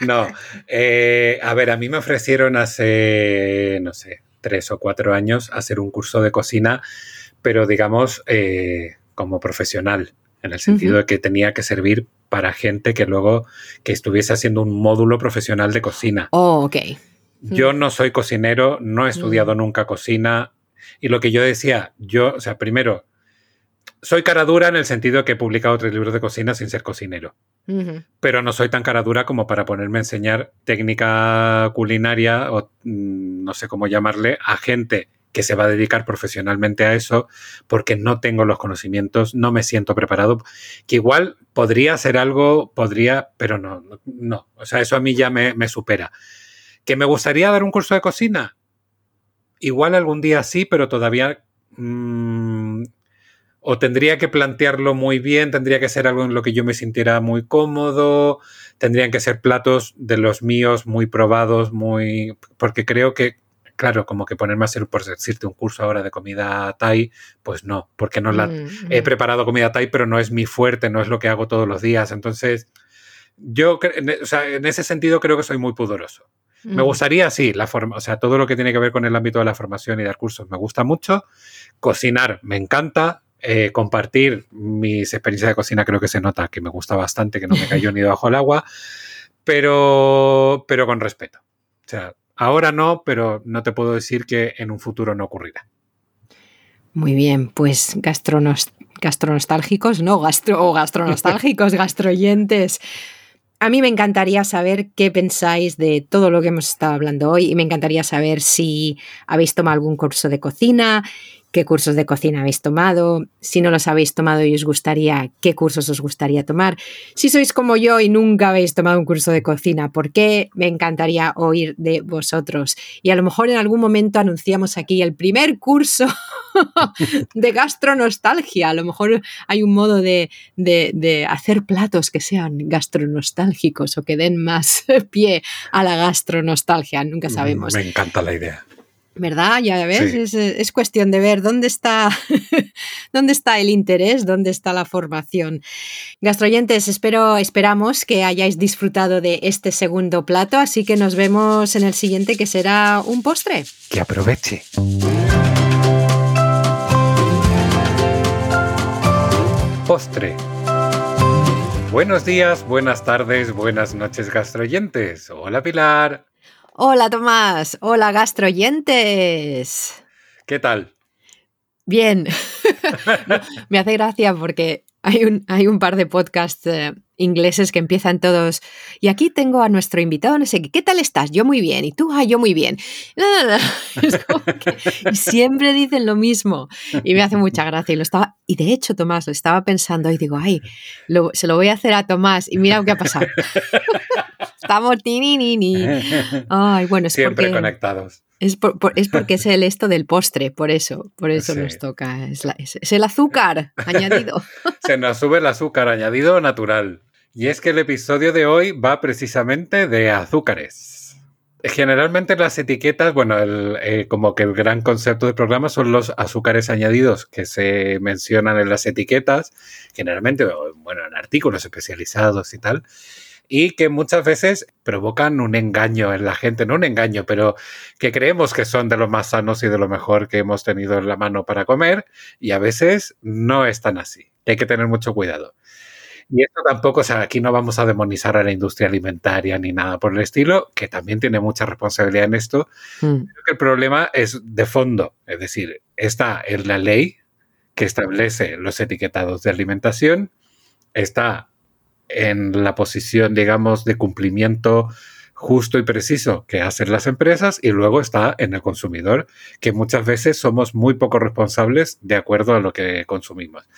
Speaker 2: no, eh, a ver, a mí me ofrecieron hace, no sé, tres o cuatro años hacer un curso de cocina, pero digamos eh, como profesional, en el sentido de que tenía que servir para gente que luego que estuviese haciendo un módulo profesional de cocina.
Speaker 4: Oh, ok.
Speaker 2: Yo no soy cocinero, no he estudiado
Speaker 4: Mm.
Speaker 2: nunca cocina. Y lo que yo decía, yo, o sea, primero, soy cara dura en el sentido que he publicado tres libros de cocina sin ser cocinero. Pero no soy tan cara dura como para ponerme a enseñar técnica culinaria o mm, no sé cómo llamarle a gente que se va a dedicar profesionalmente a eso porque no tengo los conocimientos, no me siento preparado, que igual podría ser algo, podría, pero no, no, o sea, eso a mí ya me, supera. ¿Que me gustaría dar un curso de cocina? Igual algún día sí, pero todavía mmm, o tendría que plantearlo muy bien, tendría que ser algo en lo que yo me sintiera muy cómodo, tendrían que ser platos de los míos muy probados, muy... porque creo que, claro, como que ponerme a hacer, por decirte, un curso ahora de comida Thai, pues no, porque no la... Mm, he preparado comida Thai, pero no es mi fuerte, no es lo que hago todos los días, entonces... Yo, o sea, en ese sentido creo que soy muy pudoroso. Me gustaría, sí, la forma, o sea, todo lo que tiene que ver con el ámbito de la formación y dar cursos me gusta mucho. Cocinar me encanta, eh, compartir mis experiencias de cocina creo que se nota que me gusta bastante, que no me cayó (laughs) ni debajo del agua, pero, pero con respeto. O sea, ahora no, pero no te puedo decir que en un futuro no ocurrirá.
Speaker 1: Muy bien, pues gastronos, gastronostálgicos, no, gastro, o gastronostálgicos, (laughs) gastroyentes. A mí me encantaría saber qué pensáis de todo lo que hemos estado hablando hoy y me encantaría saber si habéis tomado algún curso de cocina, qué cursos de cocina habéis tomado, si no los habéis tomado y os gustaría, qué cursos os gustaría tomar. Si sois como yo y nunca habéis tomado un curso de cocina, ¿por qué? Me encantaría oír de vosotros. Y a lo mejor en algún momento anunciamos aquí el primer curso (laughs) de gastronostalgia. A lo mejor hay un modo de, de hacer platos que sean gastronostálgicos o que den más (laughs) pie a la gastronostalgia. Nunca sabemos.
Speaker 2: Me encanta la idea.
Speaker 1: ¿Verdad? Ya ves, es, cuestión de ver dónde está, (laughs) dónde está el interés, dónde está la formación. Gastroyentes, espero, esperamos que hayáis disfrutado de este segundo plato, así que nos vemos en el siguiente que será un postre.
Speaker 2: Que aproveche. Postre. Buenos días, buenas tardes, buenas noches, gastroyentes. Hola Pilar.
Speaker 1: Hola Tomás, hola gastroyentes.
Speaker 2: ¿Qué tal?
Speaker 1: Bien. (laughs) (laughs) Me hace gracia porque hay un, hay un par de podcasts eh, ingleses que empiezan todos. Y aquí tengo a nuestro invitado, no sé qué, ¿qué tal estás? Yo muy bien. Y tú, ah, yo muy bien. (laughs) y siempre dicen lo mismo. Y me hace mucha gracia. Y, lo estaba, y de hecho, Tomás, lo estaba pensando y digo, ay, se lo voy a hacer a Tomás. Y mira lo que ha pasado. Estamos ni ni ni. Ay, bueno, es
Speaker 2: siempre conectados.
Speaker 1: Es, es, porque es el esto del postre, por eso, por eso nos toca. Es, es, el azúcar añadido. (laughs)
Speaker 2: Se nos sube el azúcar añadido natural. Y es que el episodio de hoy va precisamente de azúcares. Generalmente las etiquetas, bueno, eh, como que el gran concepto del programa son los azúcares añadidos que se mencionan en las etiquetas, generalmente, bueno, en artículos especializados y tal, y que muchas veces provocan un engaño en la gente, no un engaño, pero que creemos que son de lo más sanos y de lo mejor que hemos tenido en la mano para comer y a veces no es tan así. Hay que tener mucho cuidado. Y esto tampoco, o sea, aquí no vamos a demonizar a la industria alimentaria ni nada por el estilo, que también tiene mucha responsabilidad en esto. Mm. Creo que el problema es de fondo, es decir, está en la ley que establece los etiquetados de alimentación, está en la posición, digamos, de cumplimiento justo y preciso que hacen las empresas y luego está en el consumidor, que muchas veces somos muy poco responsables de acuerdo a lo que consumimos,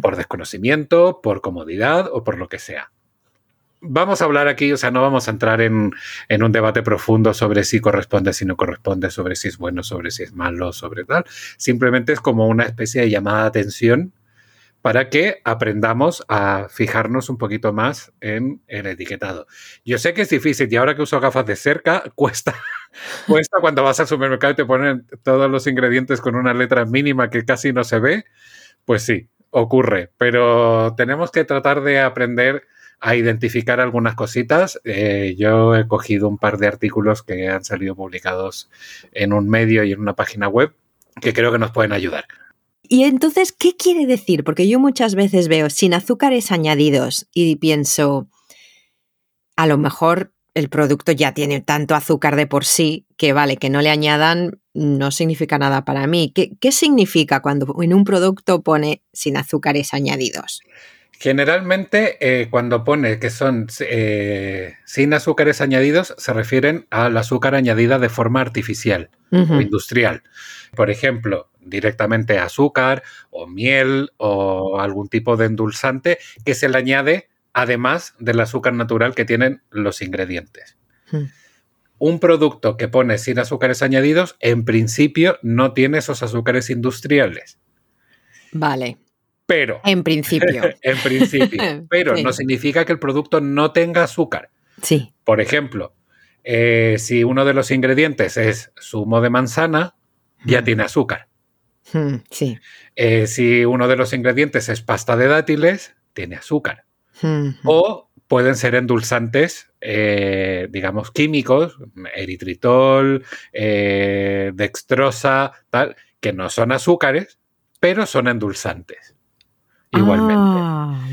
Speaker 2: por desconocimiento, por comodidad o por lo que sea. Vamos a hablar aquí, o sea, no vamos a entrar en, en un debate profundo sobre si corresponde, si no corresponde, sobre si es bueno, sobre si es malo, sobre tal. Simplemente es como una especie de llamada de atención para que aprendamos a fijarnos un poquito más en el etiquetado. Yo sé que es difícil y ahora que uso gafas de cerca, (laughs) cuesta, cuesta cuando vas al supermercado y te ponen todos los ingredientes con una letra mínima que casi no se ve. Pues sí, ocurre, pero tenemos que tratar de aprender a identificar algunas cositas. Eh, yo he cogido un par de artículos que han salido publicados en un medio y en una página web que creo que nos pueden ayudar.
Speaker 1: Y entonces, ¿qué quiere decir? Porque yo muchas veces veo sin azúcares añadidos y pienso, a lo mejor el producto ya tiene tanto azúcar de por sí que vale, que no le añadan no significa nada para mí. ¿Qué, qué significa cuando en un producto pone sin azúcares añadidos?
Speaker 2: Generalmente, eh, cuando pone que son eh, sin azúcares añadidos, se refieren al azúcar añadida de forma artificial o industrial. Por ejemplo, directamente azúcar o miel o algún tipo de endulzante que se le añade además del azúcar natural que tienen los ingredientes. Hmm. Un producto que pone sin azúcares añadidos, en principio, no tiene esos azúcares industriales.
Speaker 1: Vale.
Speaker 2: Pero.
Speaker 1: En principio. (laughs)
Speaker 2: en principio. (laughs) Pero no significa que el producto no tenga azúcar.
Speaker 1: Sí.
Speaker 2: Por ejemplo, eh, si uno de los ingredientes es zumo de manzana, ya tiene azúcar.
Speaker 1: Hmm, sí.
Speaker 2: Eh, si uno de los ingredientes es pasta de dátiles, tiene azúcar. Hmm, o pueden ser endulzantes, eh, digamos, químicos, eritritol, dextrosa, tal, que no son azúcares, pero son endulzantes igualmente.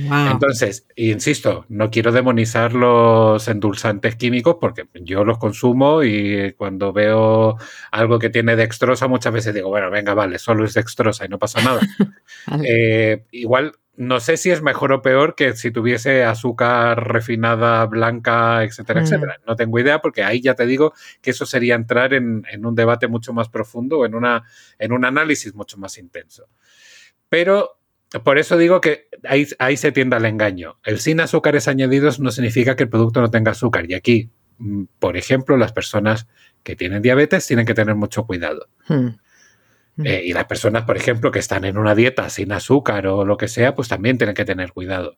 Speaker 1: Ah,
Speaker 2: Entonces, insisto, no quiero demonizar los endulzantes químicos porque yo los consumo y cuando veo algo que tiene dextrosa muchas veces digo, bueno, venga, vale, solo es dextrosa y no pasa nada. (laughs) Eh, igual, no sé si es mejor o peor que si tuviese azúcar refinada, blanca, etcétera, mm. etcétera. No tengo idea porque ahí ya te digo que eso sería entrar en, un debate mucho más profundo o en, una, en un análisis mucho más intenso. Pero por eso digo que ahí, ahí, se tiende al engaño. El sin azúcares añadidos no significa que el producto no tenga azúcar. Y aquí, mm, por ejemplo, las personas que tienen diabetes tienen que tener mucho cuidado. Hmm. Hmm. Eh, y las personas, por ejemplo, que están en una dieta sin azúcar o lo que sea, pues también tienen que tener cuidado.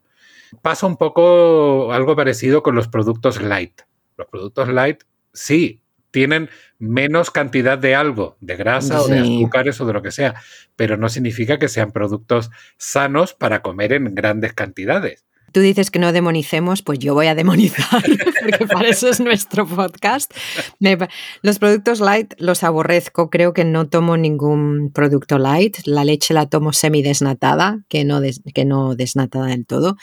Speaker 2: Pasa un poco algo parecido con los productos light. Los productos light, sí, tienen menos cantidad de algo, de grasa o de azúcares o de lo que sea, pero no significa que sean productos sanos para comer en grandes cantidades.
Speaker 1: Tú dices que no demonicemos, pues yo voy a demonizar, (laughs) porque para eso es nuestro podcast. los productos light los aborrezco, creo que no tomo ningún producto light. La leche la tomo semidesnatada, que no, que no desnatada del todo.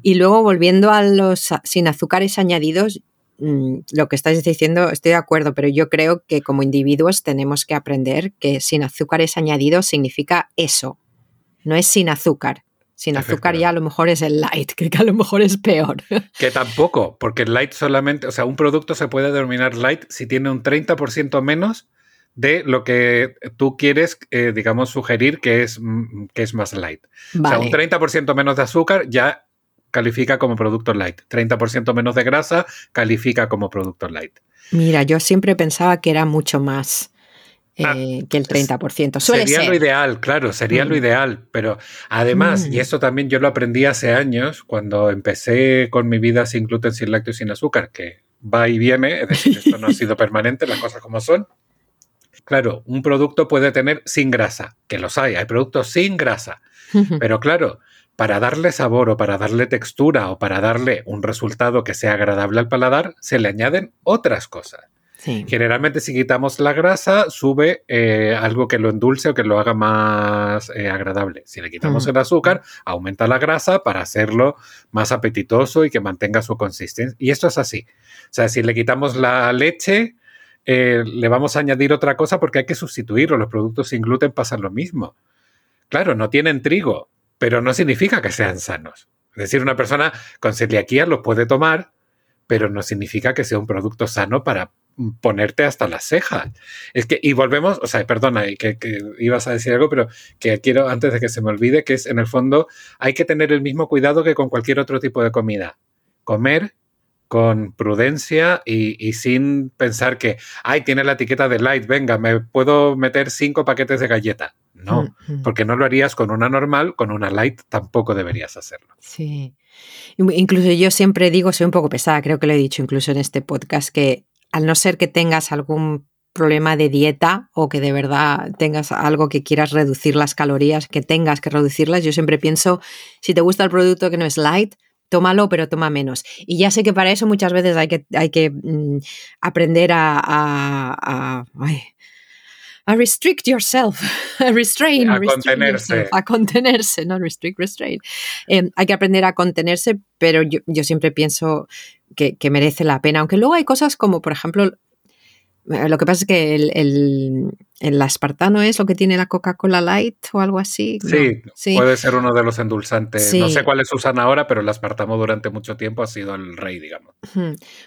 Speaker 1: Y luego volviendo a los sin azúcares añadidos, lo que estáis diciendo, estoy de acuerdo, pero yo creo que como individuos tenemos que aprender que sin azúcares añadidos significa eso, no es sin azúcar. Sin azúcar ya a lo mejor es el light, (laughs) que a lo mejor es peor.
Speaker 2: Que tampoco, porque el light solamente, o sea, un producto se puede denominar light si tiene un 30% menos de lo que tú quieres, eh, digamos, sugerir que es, mm, que es más light. O sea, un 30% menos de azúcar ya califica como producto light. 30% menos de grasa califica como producto light.
Speaker 1: Mira, yo siempre pensaba que era mucho más. Ah, eh, que el 30%.
Speaker 2: sería lo ideal, claro, sería lo mm. ideal, pero además, y mm. esto también yo lo aprendí hace años, cuando empecé con mi vida sin gluten, sin lácteos, sin azúcar, que va y viene, es decir, esto no ha sido (laughs) permanente, las cosas como son. Claro, un producto puede tener sin grasa, que los hay, hay productos sin grasa, pero claro, para darle sabor o para darle textura o para darle un resultado que sea agradable al paladar, se le añaden otras cosas. Generalmente si quitamos la grasa, sube eh, algo que lo endulce o que lo haga más eh, agradable. Si le quitamos mm. el azúcar, aumenta la grasa para hacerlo más apetitoso y que mantenga su consistencia. Y esto es así. O sea, si le quitamos la leche, eh, le vamos a añadir otra cosa porque hay que sustituirlo. Los productos sin gluten pasan lo mismo. Claro, no tienen trigo, pero no significa que sean sanos. Es decir, una persona con celiaquía los puede tomar, pero no significa que sea un producto sano para ponerte hasta las cejas. Es que, y volvemos, o sea, perdona, que, que, ibas a decir algo, pero que quiero, antes de que se me olvide, que es en el fondo, hay que tener el mismo cuidado que con cualquier otro tipo de comida. Comer con prudencia y, y sin pensar que, ay, tiene la etiqueta de light, venga, me puedo meter cinco paquetes de galleta. No, mm, porque no lo harías con una normal, con una light tampoco deberías hacerlo.
Speaker 1: Sí. Incluso yo siempre digo, soy un poco pesada, creo que lo he dicho incluso en este podcast, que al no ser que tengas algún problema de dieta o que de verdad tengas algo que quieras reducir las calorías, que tengas que reducirlas, yo siempre pienso, si te gusta el producto que no es light, tómalo, pero toma menos. Y ya sé que para eso muchas veces hay que, hay que mm, aprender a, a a restrict yourself, (laughs) a restrain,
Speaker 2: a, contenerse.
Speaker 1: a contenerse, no restrict, restrain. Em, hay que aprender a contenerse, pero yo, siempre pienso que, merece la pena, aunque luego hay cosas como, por ejemplo, Lo que pasa es que el, el, el aspartano es lo que tiene la Coca-Cola Light o algo así. ¿no?
Speaker 2: Sí,
Speaker 1: sí.
Speaker 2: puede ser uno de los endulzantes.
Speaker 1: Sí.
Speaker 2: No sé cuáles usan ahora, pero el aspartamo durante mucho tiempo ha sido el rey, digamos.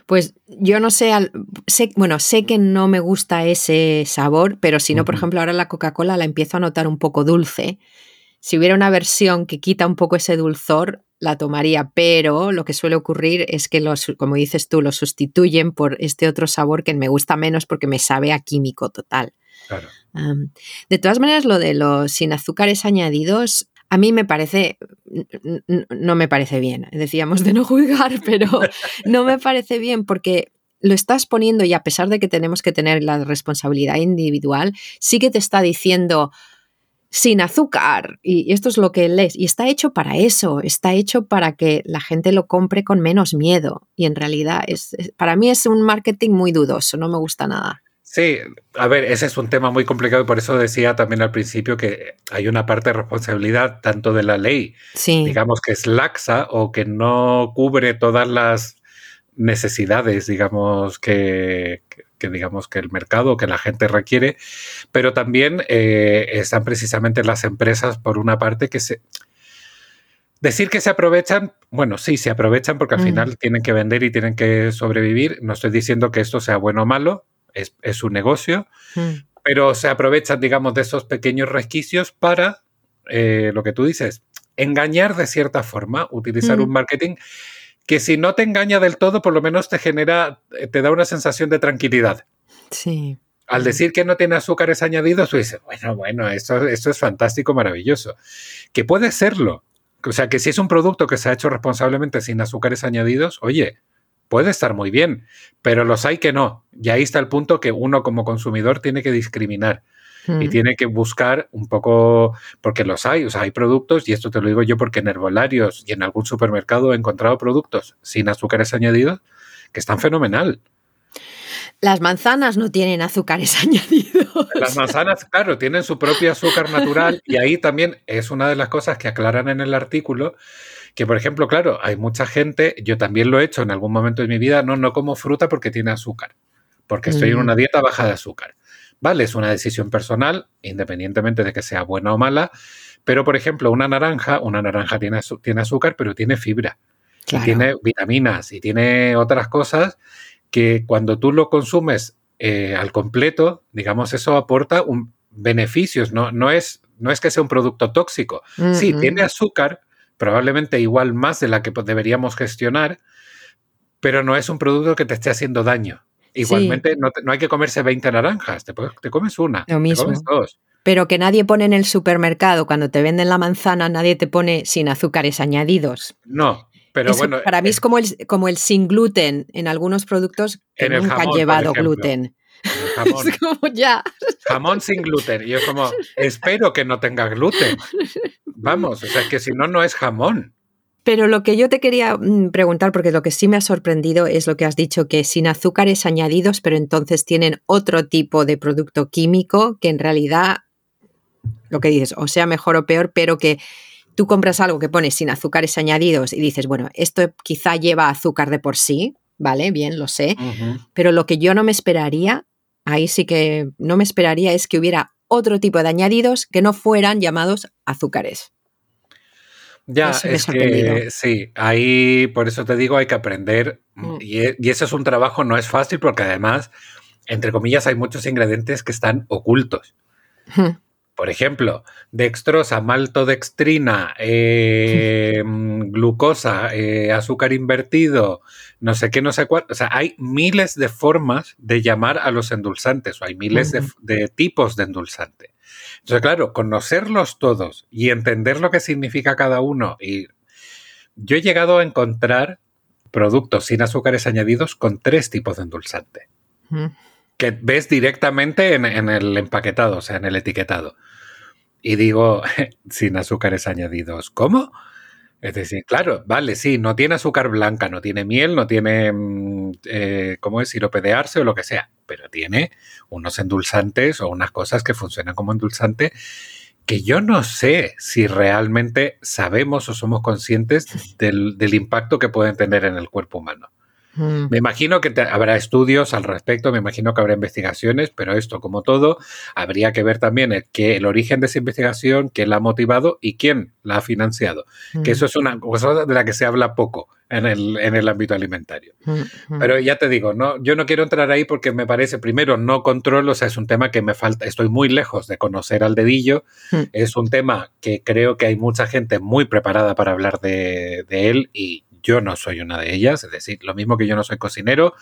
Speaker 1: Pues yo no sé, al- sé, bueno, sé que no me gusta ese sabor, pero si no, por ejemplo, ahora la Coca-Cola la empiezo a notar un poco dulce. Si hubiera una versión que quita un poco ese dulzor, la tomaría, pero lo que suele ocurrir es que, los, como dices tú, lo sustituyen por este otro sabor que me gusta menos porque me sabe a químico total.
Speaker 2: Claro.
Speaker 1: De todas maneras, lo de los sin azúcares añadidos, a mí me parece, no me parece bien. Decíamos de no juzgar, (laughs) pero no me parece bien porque lo estás poniendo y a pesar de que tenemos que tener la responsabilidad individual, sí que te está diciendo sin azúcar y esto es lo que lees y está hecho para eso, está hecho para que la gente lo compre con menos miedo y en realidad es, es- para mí es un marketing muy dudoso, no me gusta nada.
Speaker 2: Sí, a ver, ese es un tema muy complicado y por eso decía también al principio que hay una parte de responsabilidad tanto de la ley,
Speaker 1: Sí.
Speaker 2: digamos que es laxa o que no cubre todas las necesidades, digamos, que, que- que digamos que el mercado, que la gente requiere, pero también eh, están precisamente las empresas por una parte que se... Decir que se aprovechan, bueno, sí, se aprovechan porque al
Speaker 1: Mm.
Speaker 2: final tienen que vender y tienen que sobrevivir. No estoy diciendo que esto sea bueno o malo, es, es un negocio,
Speaker 1: Mm.
Speaker 2: pero se aprovechan, digamos, de esos pequeños resquicios para, eh, lo que tú dices, engañar de cierta forma, utilizar
Speaker 1: Mm.
Speaker 2: un marketing que si no te engaña del todo, por lo menos te genera, eh, te da una sensación de tranquilidad.
Speaker 1: Sí.
Speaker 2: Al
Speaker 1: Mm.
Speaker 2: decir que no tiene azúcares añadidos, tú dices, bueno, bueno, esto, esto es fantástico, maravilloso. Que puede serlo. O sea, que si es un producto que se ha hecho responsablemente sin azúcares añadidos, oye, puede estar muy bien, pero los hay que no. Y ahí está el punto que uno como consumidor tiene que discriminar y tiene que buscar un poco, porque los hay, o sea, hay productos, y esto te lo digo yo porque en herbolarios y en algún supermercado he encontrado productos sin azúcares añadidos que están fenomenal.
Speaker 1: Las manzanas no tienen azúcares (laughs) añadidos.
Speaker 2: Las manzanas, claro, tienen su propio azúcar natural y ahí también es una de las cosas que aclaran en el artículo, que por ejemplo, claro, hay mucha gente, yo también lo he hecho en algún momento de mi vida, no, no como fruta porque tiene azúcar, porque estoy en
Speaker 1: Mm.
Speaker 2: una dieta baja de azúcar. Vale, es una decisión personal, independientemente de que sea buena o mala, pero por ejemplo, una naranja, una naranja tiene, tiene azúcar, pero tiene fibra y tiene vitaminas y tiene otras cosas que cuando tú lo consumes eh, al completo, digamos, eso aporta un, beneficios, no, no, es, no es que sea un producto tóxico. Sí, tiene azúcar, probablemente igual más de la que deberíamos gestionar, pero no es un producto que te esté haciendo daño. Igualmente, no, te- no hay que comerse 20 naranjas, te, comes una,
Speaker 1: Lo
Speaker 2: te comes dos.
Speaker 1: Pero que nadie pone en el supermercado, cuando te venden la manzana, nadie te pone sin azúcares añadidos.
Speaker 2: No, pero
Speaker 1: Eso
Speaker 2: bueno.
Speaker 1: para mí es como el, como el sin gluten en algunos productos que
Speaker 2: En el
Speaker 1: nunca
Speaker 2: jamón,
Speaker 1: han llevado gluten. (laughs)
Speaker 2: jamón,
Speaker 1: Es como ya.
Speaker 2: jamón sin gluten. Y yo como, espero que no tenga gluten. Vamos, o sea, que si no, no es jamón.
Speaker 1: Pero lo que yo te quería mm, preguntar, porque lo que sí me ha sorprendido es lo que has dicho, que sin azúcares añadidos, pero entonces tienen otro tipo de producto químico que en realidad, lo que dices, o sea mejor o peor, pero que tú compras algo que pone sin azúcares añadidos y dices, bueno, esto quizá lleva azúcar de por sí, ¿vale? Bien, lo sé. Pero lo que yo no me esperaría, ahí sí que no me esperaría es que hubiera otro tipo de añadidos que no fueran llamados azúcares.
Speaker 2: Ya,
Speaker 1: Eso
Speaker 2: es que sí, ahí por eso te digo, hay que aprender.
Speaker 1: Mm.
Speaker 2: Y, e- y eso es un trabajo, no es fácil, porque además, entre comillas, hay muchos ingredientes que están ocultos. Por ejemplo, dextrosa, maltodextrina, eh, (laughs) mm, glucosa, eh, azúcar invertido, no sé qué, no sé cuál. O sea, hay miles de formas de llamar a los endulzantes o hay miles de tipos de endulzante. Entonces, claro, conocerlos todos y entender lo que significa cada uno. Y yo he llegado a encontrar productos sin azúcares añadidos con tres tipos de endulzante
Speaker 1: Mm.
Speaker 2: que ves directamente en, en el empaquetado, o sea, en el etiquetado. Y digo, (laughs) sin azúcares añadidos. ¿Cómo? Es decir, claro, vale, sí, no tiene azúcar blanca, no tiene miel, no tiene, mm, eh, ¿cómo es? Sirope de arce o lo que sea, pero tiene unos endulzantes o unas cosas que funcionan como endulzante que yo no sé si realmente sabemos o somos conscientes del, del impacto que pueden tener en el cuerpo humano.
Speaker 1: Mm.
Speaker 2: Me imagino que te- habrá estudios al respecto, me imagino que habrá investigaciones, pero esto, como todo, habría que ver también el, que el origen de esa investigación, quién la ha motivado y quién la ha financiado. Que eso es una cosa de la que se habla poco en el, en el ámbito alimentario.
Speaker 1: Mm.
Speaker 2: Pero ya te digo, no, yo no quiero entrar ahí porque me parece, primero, no controlo, o sea, es un tema que me falta, estoy muy lejos de conocer al dedillo, es un tema que creo que hay mucha gente muy preparada para hablar de, de él y yo no soy una de ellas, es decir, lo mismo que yo no soy cocinero,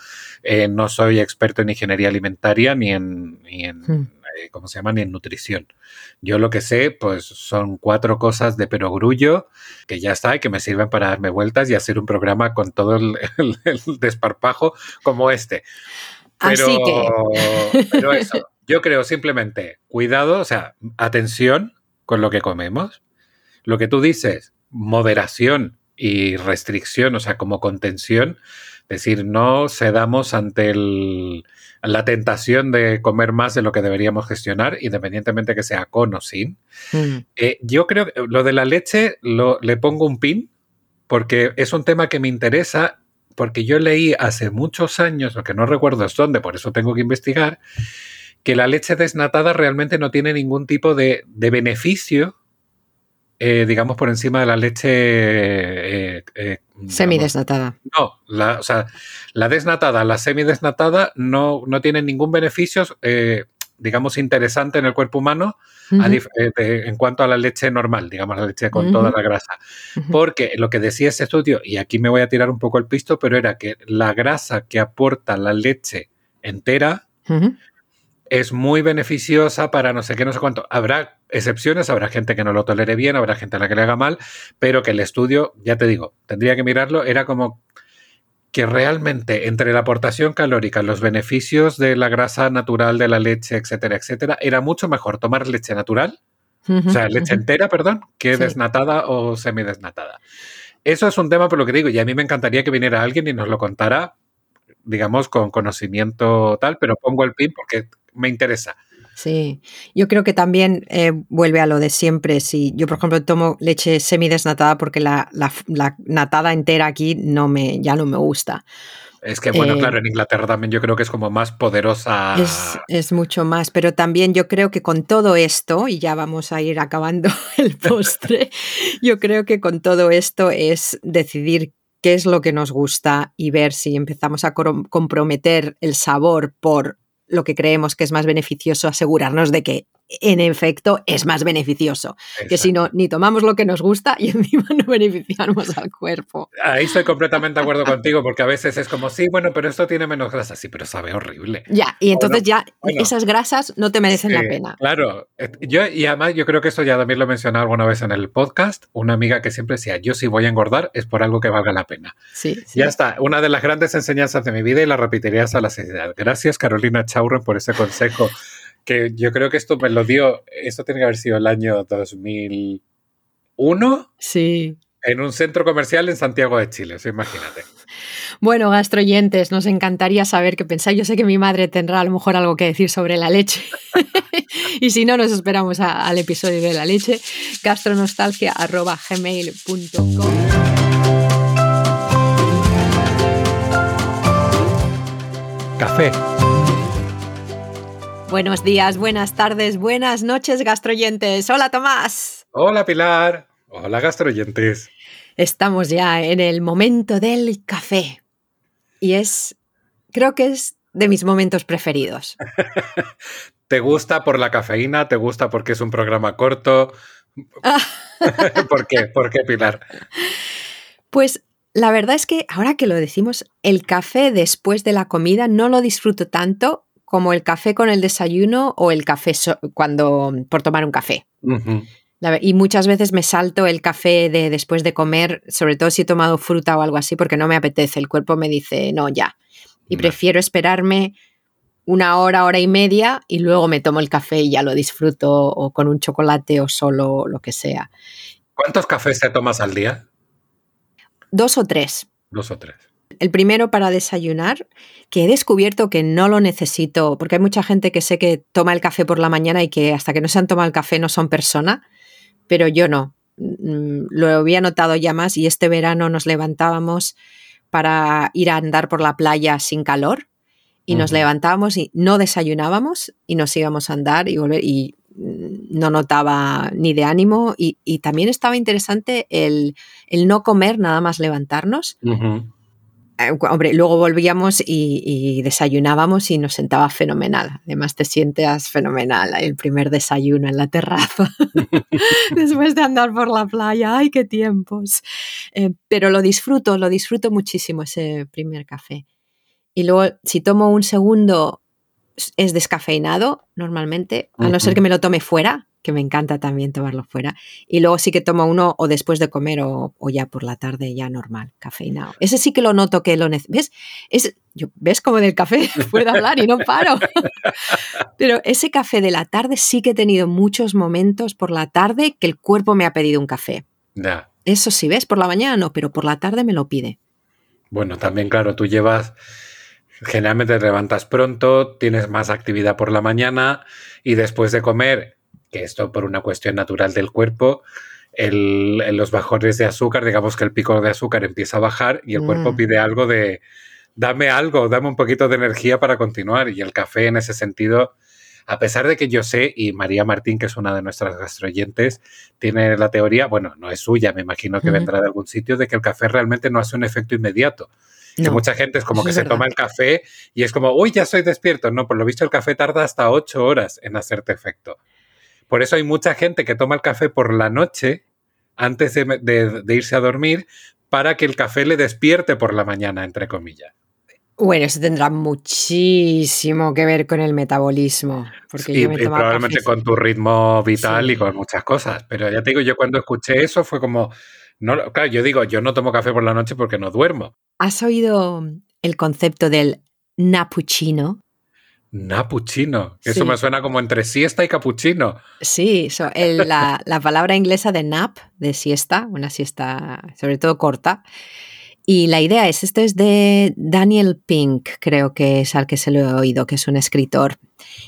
Speaker 2: eh, no soy experto en ingeniería alimentaria ni en, ni en
Speaker 1: Mm.
Speaker 2: eh, ¿cómo se llama? Ni en nutrición. Yo lo que sé, pues son cuatro cosas de perogrullo que ya está y que me sirven para darme vueltas y hacer un programa con todo el, (laughs) el- el desparpajo como este. Pero,
Speaker 1: Así que-
Speaker 2: pero eso, yo creo simplemente cuidado, o sea, atención con lo que comemos. Lo que tú dices, moderación y restricción, o sea, como contención, es decir, no cedamos ante el- la tentación de comer más de lo que deberíamos gestionar, independientemente que sea con o sin.
Speaker 1: Mm.
Speaker 2: Eh, yo creo que lo de la leche lo, le pongo un pin porque es un tema que me interesa porque yo leí hace muchos años, lo que no recuerdo es dónde, por eso tengo que investigar, que la leche desnatada realmente no tiene ningún tipo de, de beneficio, eh, digamos, por encima de la leche... eh, eh,
Speaker 1: Semidesnatada.
Speaker 2: no, la, o sea, la desnatada, la semidesnatada no, no tienen ningún beneficio, eh, digamos, interesante en el cuerpo humano eh, de- en cuanto a la leche normal, digamos, la leche con toda la grasa. Porque lo que decía ese estudio, y aquí me voy a tirar un poco el pisto, pero era que la grasa que aporta la leche entera. Es muy beneficiosa para no sé qué, no sé cuánto. Habrá excepciones, habrá gente que no lo tolere bien, habrá gente a la que le haga mal, pero que el estudio, ya te digo, tendría que mirarlo, era como que realmente entre la aportación calórica, los beneficios de la grasa natural de la leche, etcétera, etcétera, era mucho mejor tomar leche natural, o sea, leche entera, perdón, que
Speaker 1: Sí.
Speaker 2: desnatada o semidesnatada. Eso es un tema por lo que digo, y a mí me encantaría que viniera alguien y nos lo contara, digamos, con conocimiento tal, pero pongo el pin porque me interesa.
Speaker 1: Sí, yo creo que también eh, vuelve a lo de siempre. Si yo, por ejemplo, tomo leche semidesnatada porque la, la, la natada entera aquí no me, ya no me gusta.
Speaker 2: Es que, bueno,
Speaker 1: Eh,
Speaker 2: claro, en Inglaterra también yo creo que es como más poderosa.
Speaker 1: Es, es mucho más, pero también yo creo que con todo esto, y ya vamos a ir acabando (laughs) el postre, (laughs) yo creo que con todo esto es decidir qué es lo que nos gusta y ver si empezamos a comprometer el sabor por lo que creemos que es más beneficioso, asegurarnos de que en efecto es más beneficioso. Que si no, ni tomamos lo que nos gusta y (laughs) encima no beneficiamos al cuerpo.
Speaker 2: Ahí estoy completamente de acuerdo contigo, porque a veces es como, sí, bueno, pero esto tiene menos grasa. Sí, pero sabe horrible.
Speaker 1: Ya, y entonces ya
Speaker 2: bueno.
Speaker 1: esas grasas no te merecen la pena.
Speaker 2: Claro, yo y además yo creo que esto ya también lo he mencionado alguna vez en el podcast, una amiga que siempre decía, yo si voy a engordar es por algo que valga la pena.
Speaker 1: Sí, sí.
Speaker 2: Ya está, una de las grandes enseñanzas de mi vida y la repetiría hasta la saciedad. Gracias Carolina Chaurren por ese consejo, que yo creo que esto me lo dio, esto tiene que haber sido el año 2001
Speaker 1: Sí.
Speaker 2: en un centro comercial en Santiago de Chile, imagínate.
Speaker 1: Bueno, gastroyentes, nos encantaría saber qué pensáis. Yo sé que mi madre tendrá a lo mejor algo que decir sobre la leche. (laughs) y si no, nos esperamos a- al episodio de la leche. gastronostalgia.gmail.com
Speaker 2: Café.
Speaker 1: Buenos días, buenas tardes, buenas noches, gastroyentes. Hola, Tomás.
Speaker 2: Hola Pilar. Hola gastroyentes.
Speaker 1: Estamos ya en el momento del café. Y es, creo que es de mis momentos preferidos. (laughs)
Speaker 2: ¿Te gusta por la cafeína? ¿Te gusta porque es un programa corto? (laughs) ¿Por qué? ¿Por qué, Pilar?
Speaker 1: Pues la verdad es que ahora que lo decimos, el café después de la comida no lo disfruto tanto como el café con el desayuno o el café so- cuando por tomar un café. Y muchas veces me salto el café de después de comer, sobre todo si he tomado fruta o algo así, porque no me apetece. El cuerpo me dice, no, ya. Y prefiero esperarme una hora, hora y media y luego me tomo el café y ya lo disfruto o con un chocolate o solo lo que sea.
Speaker 2: ¿Cuántos cafés te tomas al día?
Speaker 1: Dos o tres.
Speaker 2: Dos o tres.
Speaker 1: El primero para desayunar, que he descubierto que no lo necesito, porque hay mucha gente que sé que toma el café por la mañana y que hasta que no se han tomado el café no son persona, pero yo no. Mm, Lo había notado ya más y este verano nos levantábamos para ir a andar por la playa sin calor y nos levantábamos y no desayunábamos y nos íbamos a andar y volver y mm, no notaba ni de ánimo y, y también estaba interesante el, el no comer nada más levantarnos. Hombre, luego volvíamos y, y desayunábamos y nos sentaba fenomenal. Además te sientas fenomenal el primer desayuno en la terraza (laughs) (laughs) después de andar por la playa. ¡Ay, qué tiempos! Eh, pero lo disfruto, lo disfruto muchísimo ese primer café. Y luego, si tomo un segundo, es- es descafeinado normalmente, a no ser que me lo tome fuera, que me encanta también tomarlo fuera. Y luego sí que tomo uno o después de comer o, o ya por la tarde, ya normal, cafeinado. Ese sí que lo noto que lo necesito. ¿Ves? Es, yo, ¿Ves como del café (laughs) puedo hablar y no paro? (laughs) Pero ese café de la tarde sí que he tenido muchos momentos por la tarde que el cuerpo me ha pedido un café. Eso sí, ¿ves? Por la mañana no, pero por la tarde me lo pide.
Speaker 2: Bueno, también, claro, tú llevas. Generalmente te levantas pronto, tienes más actividad por la mañana y después de comer, que esto por una cuestión natural del cuerpo, el- en los bajones de azúcar, digamos que el pico de azúcar empieza a bajar y el cuerpo
Speaker 1: Mm.
Speaker 2: pide algo de dame algo, dame un poquito de energía para continuar. Y el café en ese sentido, a pesar de que yo sé, y María Martín, que es una de nuestras gastroyentes, tiene la teoría, bueno, no es suya, me imagino que vendrá de algún sitio, de que el café realmente no hace un efecto inmediato. Que
Speaker 1: No.
Speaker 2: mucha gente es como que
Speaker 1: es
Speaker 2: se
Speaker 1: verdad.
Speaker 2: toma el café y es como, uy, ya estoy despierto. No, por lo visto el café tarda hasta ocho horas en hacerte efecto. Por eso hay mucha gente que toma el café por la noche antes de, de- de irse a dormir para que el café le despierte por la mañana, entre comillas.
Speaker 1: Bueno, eso tendrá muchísimo que ver con el metabolismo. Porque
Speaker 2: Y,
Speaker 1: yo me
Speaker 2: y
Speaker 1: tomo
Speaker 2: probablemente con tu ritmo vital
Speaker 1: Sí.
Speaker 2: y con muchas cosas. Pero ya te digo, yo cuando escuché eso fue como, no, claro, yo digo, yo no tomo café por la noche porque no duermo.
Speaker 1: ¿Has oído el concepto del napuchino?
Speaker 2: Napuchino.
Speaker 1: Sí.
Speaker 2: Eso me suena como entre siesta y capuchino.
Speaker 1: Sí, so- el- la, (laughs) la palabra inglesa de nap, de siesta, una siesta sobre todo corta. Y la idea es, esto es de Daniel Pink, creo que es al que se lo he oído, que es un escritor.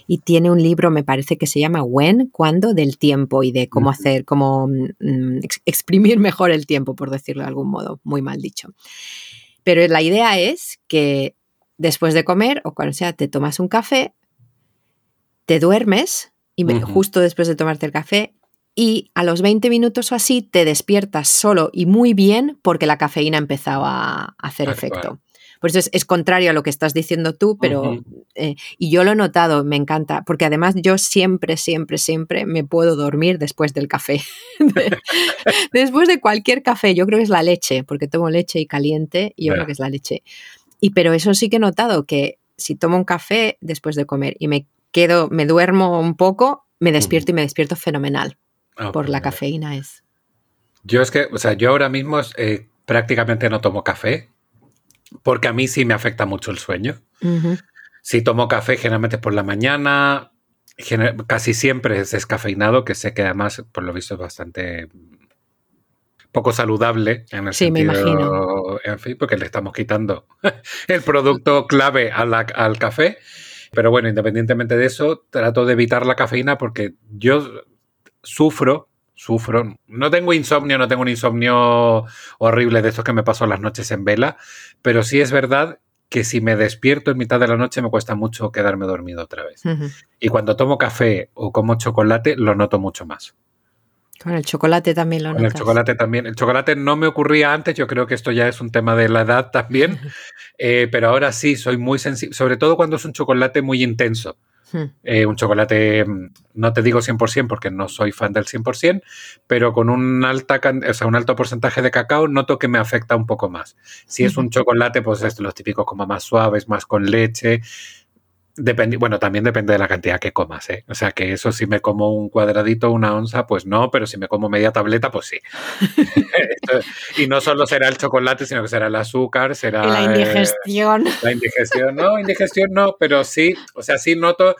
Speaker 1: Y tiene un libro, me parece que se llama When, cuando, del tiempo y de cómo hacer, cómo mm, ex- exprimir mejor el tiempo, por decirlo de algún modo, muy mal dicho. Pero la idea es que después de comer o cuando sea, te tomas un café, te duermes y me- justo después de tomarte el café y a los 20 minutos o así te despiertas solo y muy bien porque la cafeína ha empezado a hacer efecto. Por eso es, es contrario a lo que estás diciendo tú, pero eh, y yo lo he notado, me encanta, porque además yo siempre, siempre, siempre me puedo dormir después del café. (laughs) después de cualquier café, yo creo que es la leche, porque tomo leche y caliente y yo creo que es la leche. Y pero eso sí que he notado que si tomo un café después de comer y me quedo, me duermo un poco, me despierto y me despierto fenomenal
Speaker 2: Ah,
Speaker 1: por la cafeína es.
Speaker 2: Yo es que, o sea, yo ahora mismo eh, prácticamente no tomo café porque a mí sí me afecta mucho el sueño. Si tomo café generalmente por la mañana, casi siempre es descafeinado, que sé que además, por lo visto, es bastante poco saludable en el
Speaker 1: Sí, me
Speaker 2: sentido,
Speaker 1: imagino.
Speaker 2: en fin, porque le estamos quitando (laughs) el producto clave a la- al café. Pero bueno, independientemente de eso, trato de evitar la cafeína porque yo sufro, sufro, no tengo insomnio, no tengo un insomnio horrible de estos que me paso las noches en vela, pero sí es verdad que si me despierto en mitad de la noche me cuesta mucho quedarme dormido otra vez. Y cuando tomo café o como chocolate, lo noto mucho más.
Speaker 1: Con el chocolate también lo
Speaker 2: Con el chocolate también. El chocolate no me ocurría antes, yo creo que esto ya es un tema de la edad también, (laughs) eh, pero ahora sí, soy muy sensible, sobre todo cuando es un chocolate muy intenso.
Speaker 1: Ujú.
Speaker 2: Eh, un chocolate, mm, no te digo 100% porque no soy fan del 100%, pero con un, alta, can- o sea, un alto porcentaje de cacao noto que me afecta un poco más. Si es un chocolate, pues es los típicos como más suaves, más con leche. Dependi- bueno, también depende de la cantidad que comas, ¿eh? O sea, que eso si me como un cuadradito, una onza, pues no, pero si me como media tableta, pues sí. (laughs) (laughs) Y no solo será el chocolate, sino que será el azúcar, será...
Speaker 1: Y la
Speaker 2: eh,
Speaker 1: indigestión.
Speaker 2: la indigestión no, indigestión no, pero sí, o sea, sí noto.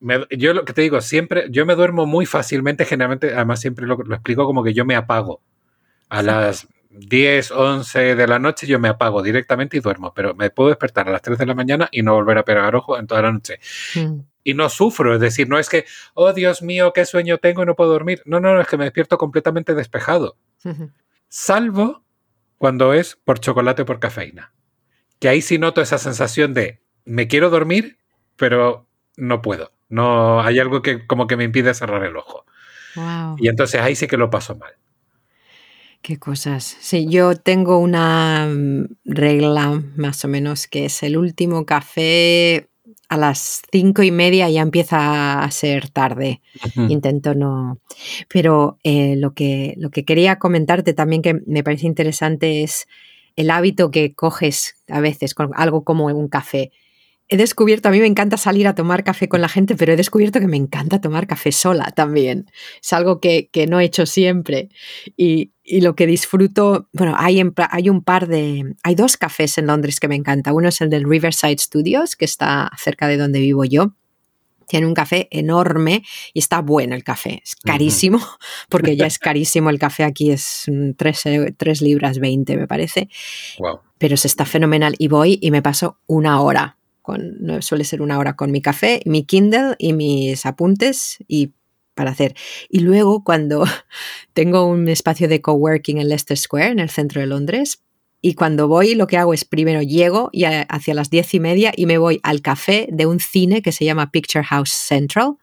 Speaker 2: me- yo lo que te digo, siempre, yo me duermo muy fácilmente, generalmente, además siempre lo, lo explico como que yo me apago. A las 10, 11 de la noche yo me apago directamente y duermo, pero me puedo despertar a las 3 de la mañana y no volver a pegar ojo en toda la noche.
Speaker 1: Ujú.
Speaker 2: Y no sufro, es decir, no es que, oh Dios mío, qué sueño tengo y no puedo dormir. No, no, no, es que me despierto completamente despejado salvo cuando es por chocolate o por cafeína. Que ahí sí noto esa sensación de me quiero dormir, pero no puedo. No hay algo que como que me impide cerrar el ojo. Y entonces ahí sí que lo paso mal.
Speaker 1: Qué cosas. Sí, yo tengo una mm, regla más o menos que es el último café a las cinco y media ya empieza a ser tarde. Intento no. Pero eh, lo, que, lo que quería comentarte también que me parece interesante es el hábito que coges a veces con algo como un café he descubierto, a mí me encanta salir a tomar café con la gente, pero he descubierto que me encanta tomar café sola también. Es algo que, no he hecho siempre. Y, lo que disfruto, bueno, hay, hay un par de, hay dos cafés en Londres que me encanta. Uno es el del Riverside Studios, que está cerca de donde vivo yo. Tiene un café enorme y está bueno el café. Es carísimo, (laughs) porque ya es carísimo el café aquí, es 3, libras 20 me parece. Pero se está fenomenal y voy y me paso una hora con, suele ser una hora con mi café, mi Kindle y mis apuntes y para hacer. Y luego cuando (laughs) tengo un espacio de coworking en Leicester Square, en el centro de Londres, y cuando voy lo que hago es primero llego y hacia las diez y media y me voy al café de un cine que se llama Picture House Central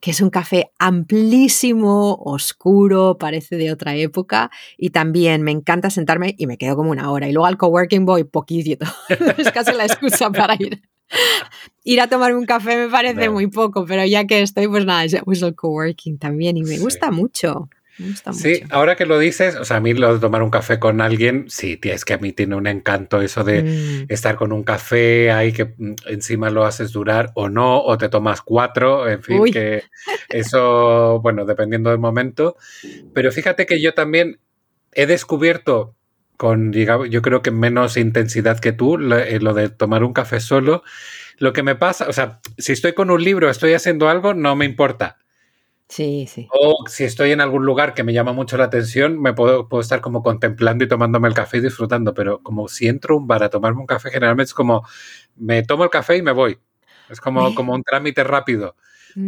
Speaker 1: que es un café amplísimo, oscuro, parece de otra época y también me encanta sentarme y me quedo como una hora. Y luego al coworking voy poquito, (laughs) es casi la excusa para ir. Ir a tomarme un café me parece muy poco, pero ya que estoy, pues nada, uso el coworking también y me gusta mucho
Speaker 2: sí, ahora que lo dices, o sea, a mí lo de tomar un café con alguien, sí, es que a mí tiene un encanto eso de mm. estar con un café ahí que mm, encima lo haces durar o no, o te tomas cuatro, en fin, que eso, bueno, dependiendo del momento. Pero fíjate que yo también he descubierto con, digamos, yo creo que menos intensidad que tú, eh, lo de tomar un café solo. Lo que me pasa, o sea, si estoy con un libro, estoy haciendo algo, no me importa
Speaker 1: Sí, sí.
Speaker 2: O si estoy en algún lugar que me llama mucho la atención, me puedo, puedo estar como contemplando y tomándome el café y disfrutando, pero como si entro a un bar a tomarme un café, generalmente es como me tomo el café y me voy. Es como, como un trámite rápido.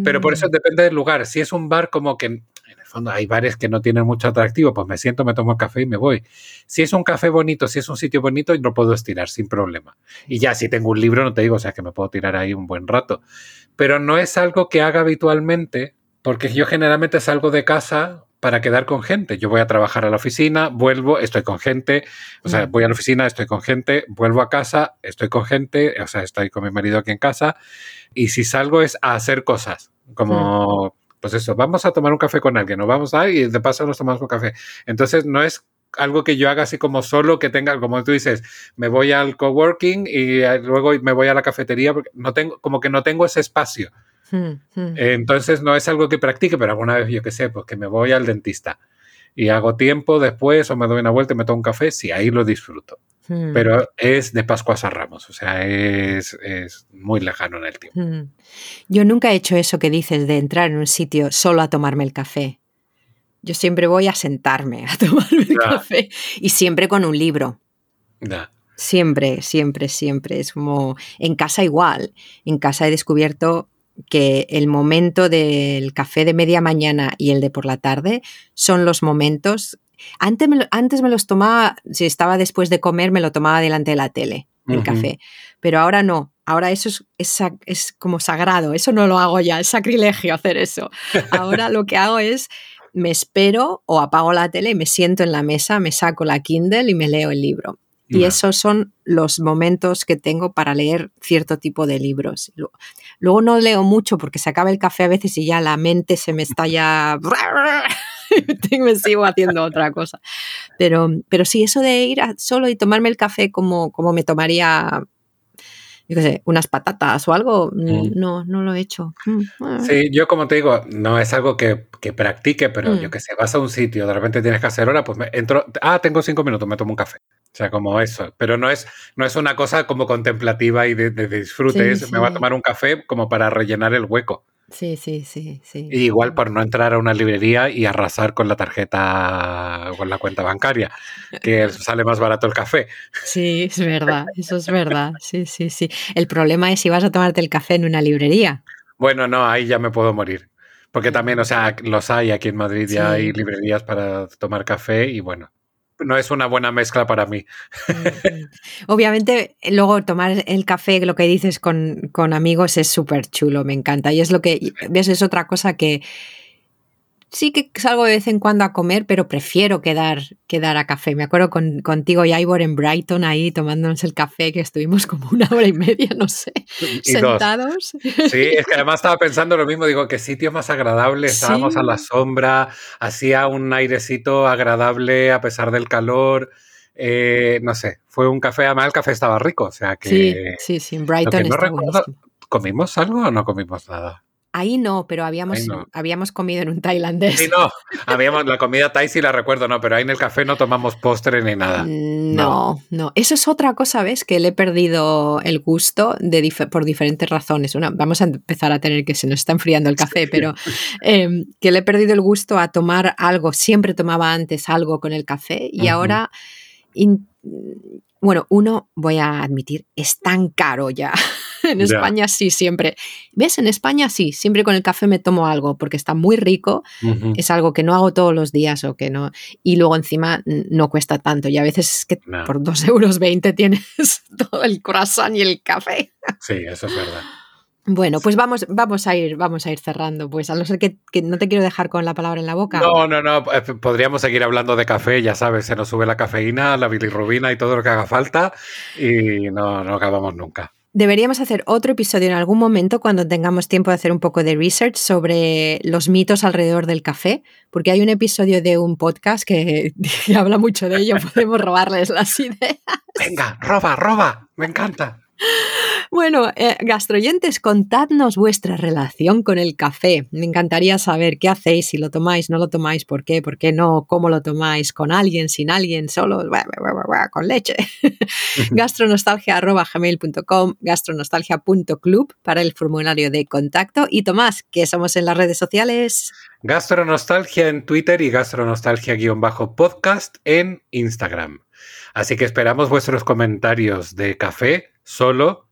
Speaker 2: Pero por eso mm. depende del lugar. Si es un bar como que en el fondo hay bares que no tienen mucho atractivo, pues me siento, me tomo el café y me voy. Si es un café bonito, si es un sitio bonito, lo puedo estirar sin problema. Y ya si tengo un libro, no te digo, o sea que me puedo tirar ahí un buen rato. Pero no es algo que haga habitualmente porque yo generalmente salgo de casa para quedar con gente. Yo voy a trabajar a la oficina, vuelvo, estoy con gente, o sea, voy a la oficina, estoy con gente, vuelvo a casa, estoy con gente, o sea, estoy con mi marido aquí en casa, y si salgo es a hacer cosas, como, pues eso, vamos a tomar un café con alguien, o vamos a, y de paso nos tomamos un café. Entonces, no es algo que yo haga así como solo, que tenga, como tú dices, me voy al coworking y luego me voy a la cafetería, porque no tengo, como que no tengo ese espacio. Entonces no es algo que practique, pero alguna vez yo que sé, pues que me voy al dentista y hago tiempo después o me doy una vuelta y me tomo un café, sí, ahí lo disfruto. Hmm. Pero es de Pascuas a Ramos, o sea, es, muy lejano en el tiempo.
Speaker 1: Yo nunca he hecho eso que dices de entrar en un sitio solo a tomarme el café. Yo siempre voy a sentarme a (laughs) tomarme el café y siempre con un libro. Siempre, siempre, siempre. Es como en casa igual. En casa he descubierto que el momento del café de media mañana y el de por la tarde son los momentos. Antes me, antes me los tomaba, si estaba después de comer, me lo tomaba delante de la tele, el café. Pero ahora no. Ahora eso es, es, como sagrado. Eso no lo hago ya. Es sacrilegio hacer eso. Ahora lo que hago es me espero o apago la tele y me siento en la mesa, me saco la Kindle y me leo el libro. Y esos son los momentos que tengo para leer cierto tipo de libros. Luego no leo mucho porque se acaba el café a veces y ya la mente se me está ya... (laughs) me sigo haciendo otra cosa. Pero, pero sí, eso de ir solo y tomarme el café como, como me tomaría yo qué sé, unas patatas o algo, mm, no, no lo he hecho. Mm,
Speaker 2: ah. Sí, yo como te digo, no es algo que, que practique, pero yo mm. que sé, vas a un sitio, de repente tienes que hacer hora, pues me entro, ah, tengo cinco minutos, me tomo un café. O sea, como eso. Pero no es, no es una cosa como contemplativa y de, disfrute. me va a tomar un café como para rellenar el hueco.
Speaker 1: Sí, sí, sí, sí.
Speaker 2: igual por no entrar a una librería y arrasar con la tarjeta o con la cuenta bancaria, que (laughs) sale más barato el café.
Speaker 1: Sí, es verdad, eso es verdad. Sí, sí, sí. El problema es si vas a tomarte el café en una librería.
Speaker 2: Bueno, no, ahí ya me puedo morir. Porque también, o sea, los hay aquí en Madrid, ya hay librerías para tomar café y bueno, no es una buena mezcla para mí.
Speaker 1: Obviamente, luego tomar el café, lo que dices con, con amigos es súper chulo, me encanta. Y es lo que, ves, es otra cosa que, sí que salgo de vez en cuando a comer, pero prefiero quedar, quedar a café. Me acuerdo con, contigo y Ivor en Brighton ahí tomándonos el café, que estuvimos como una hora y media, no sé, sentados.
Speaker 2: Sí, es que además estaba pensando lo mismo, digo, qué sitio más agradable, estábamos a la sombra, hacía un airecito agradable a pesar del calor. Eh, no sé, fue un café, además el café estaba rico, o sea que...
Speaker 1: Sí, sí, sí, en Brighton no
Speaker 2: ¿Comimos algo o no comimos nada?
Speaker 1: Ahí no, pero habíamos, habíamos comido en un tailandés.
Speaker 2: Sí, no, habíamos, la comida thai sí la recuerdo, no, pero ahí en el café no tomamos postre ni nada.
Speaker 1: Mm, no, no, eso es otra cosa, ¿ves? Que le he perdido el gusto de por diferentes razones. Una, vamos a empezar a tener que se nos está enfriando el café, pero em, que le he perdido el gusto a tomar algo. Siempre tomaba antes algo con el café y ahora bueno, uno, voy a admitir, es tan caro ya. (laughs) en España sí, siempre. ¿Ves? En España sí, siempre con el café me tomo algo porque está muy rico, es algo que no hago todos los días o que no. Y luego encima no cuesta tanto y a veces es que por 2,20 (laughs) euros tienes (laughs) todo el croissant y el café.
Speaker 2: Sí, eso es verdad.
Speaker 1: Bueno, pues vamos, vamos a ir, vamos a ir cerrando, pues a no ser que, no te quiero dejar con la palabra en la boca.
Speaker 2: No, no, no. Eh, podríamos seguir hablando de café, ya sabes, se nos sube la cafeína, la bilirrubina y todo lo que haga falta, y no, no acabamos nunca.
Speaker 1: Deberíamos hacer otro episodio en algún momento cuando tengamos tiempo de hacer un poco de research sobre los mitos alrededor del café, porque hay un episodio de un podcast que, (laughs) que habla mucho de ello, podemos robarles las ideas.
Speaker 2: Venga, roba, roba, me encanta.
Speaker 1: Bueno, eh, gastroyentes, contadnos vuestra relación con el café. Me encantaría saber qué hacéis, si lo tomáis, no lo tomáis, por qué, por qué no, cómo lo tomáis, con alguien, sin alguien, solo, con leche. gastronostalgia.gmail.com, gastronostalgia.club para el formulario de contacto. Y Tomás, ¿qué somos en las redes sociales?
Speaker 2: Gastronostalgia en Twitter y gastronostalgia-podcast en Instagram. Así que esperamos vuestros comentarios de café, solo,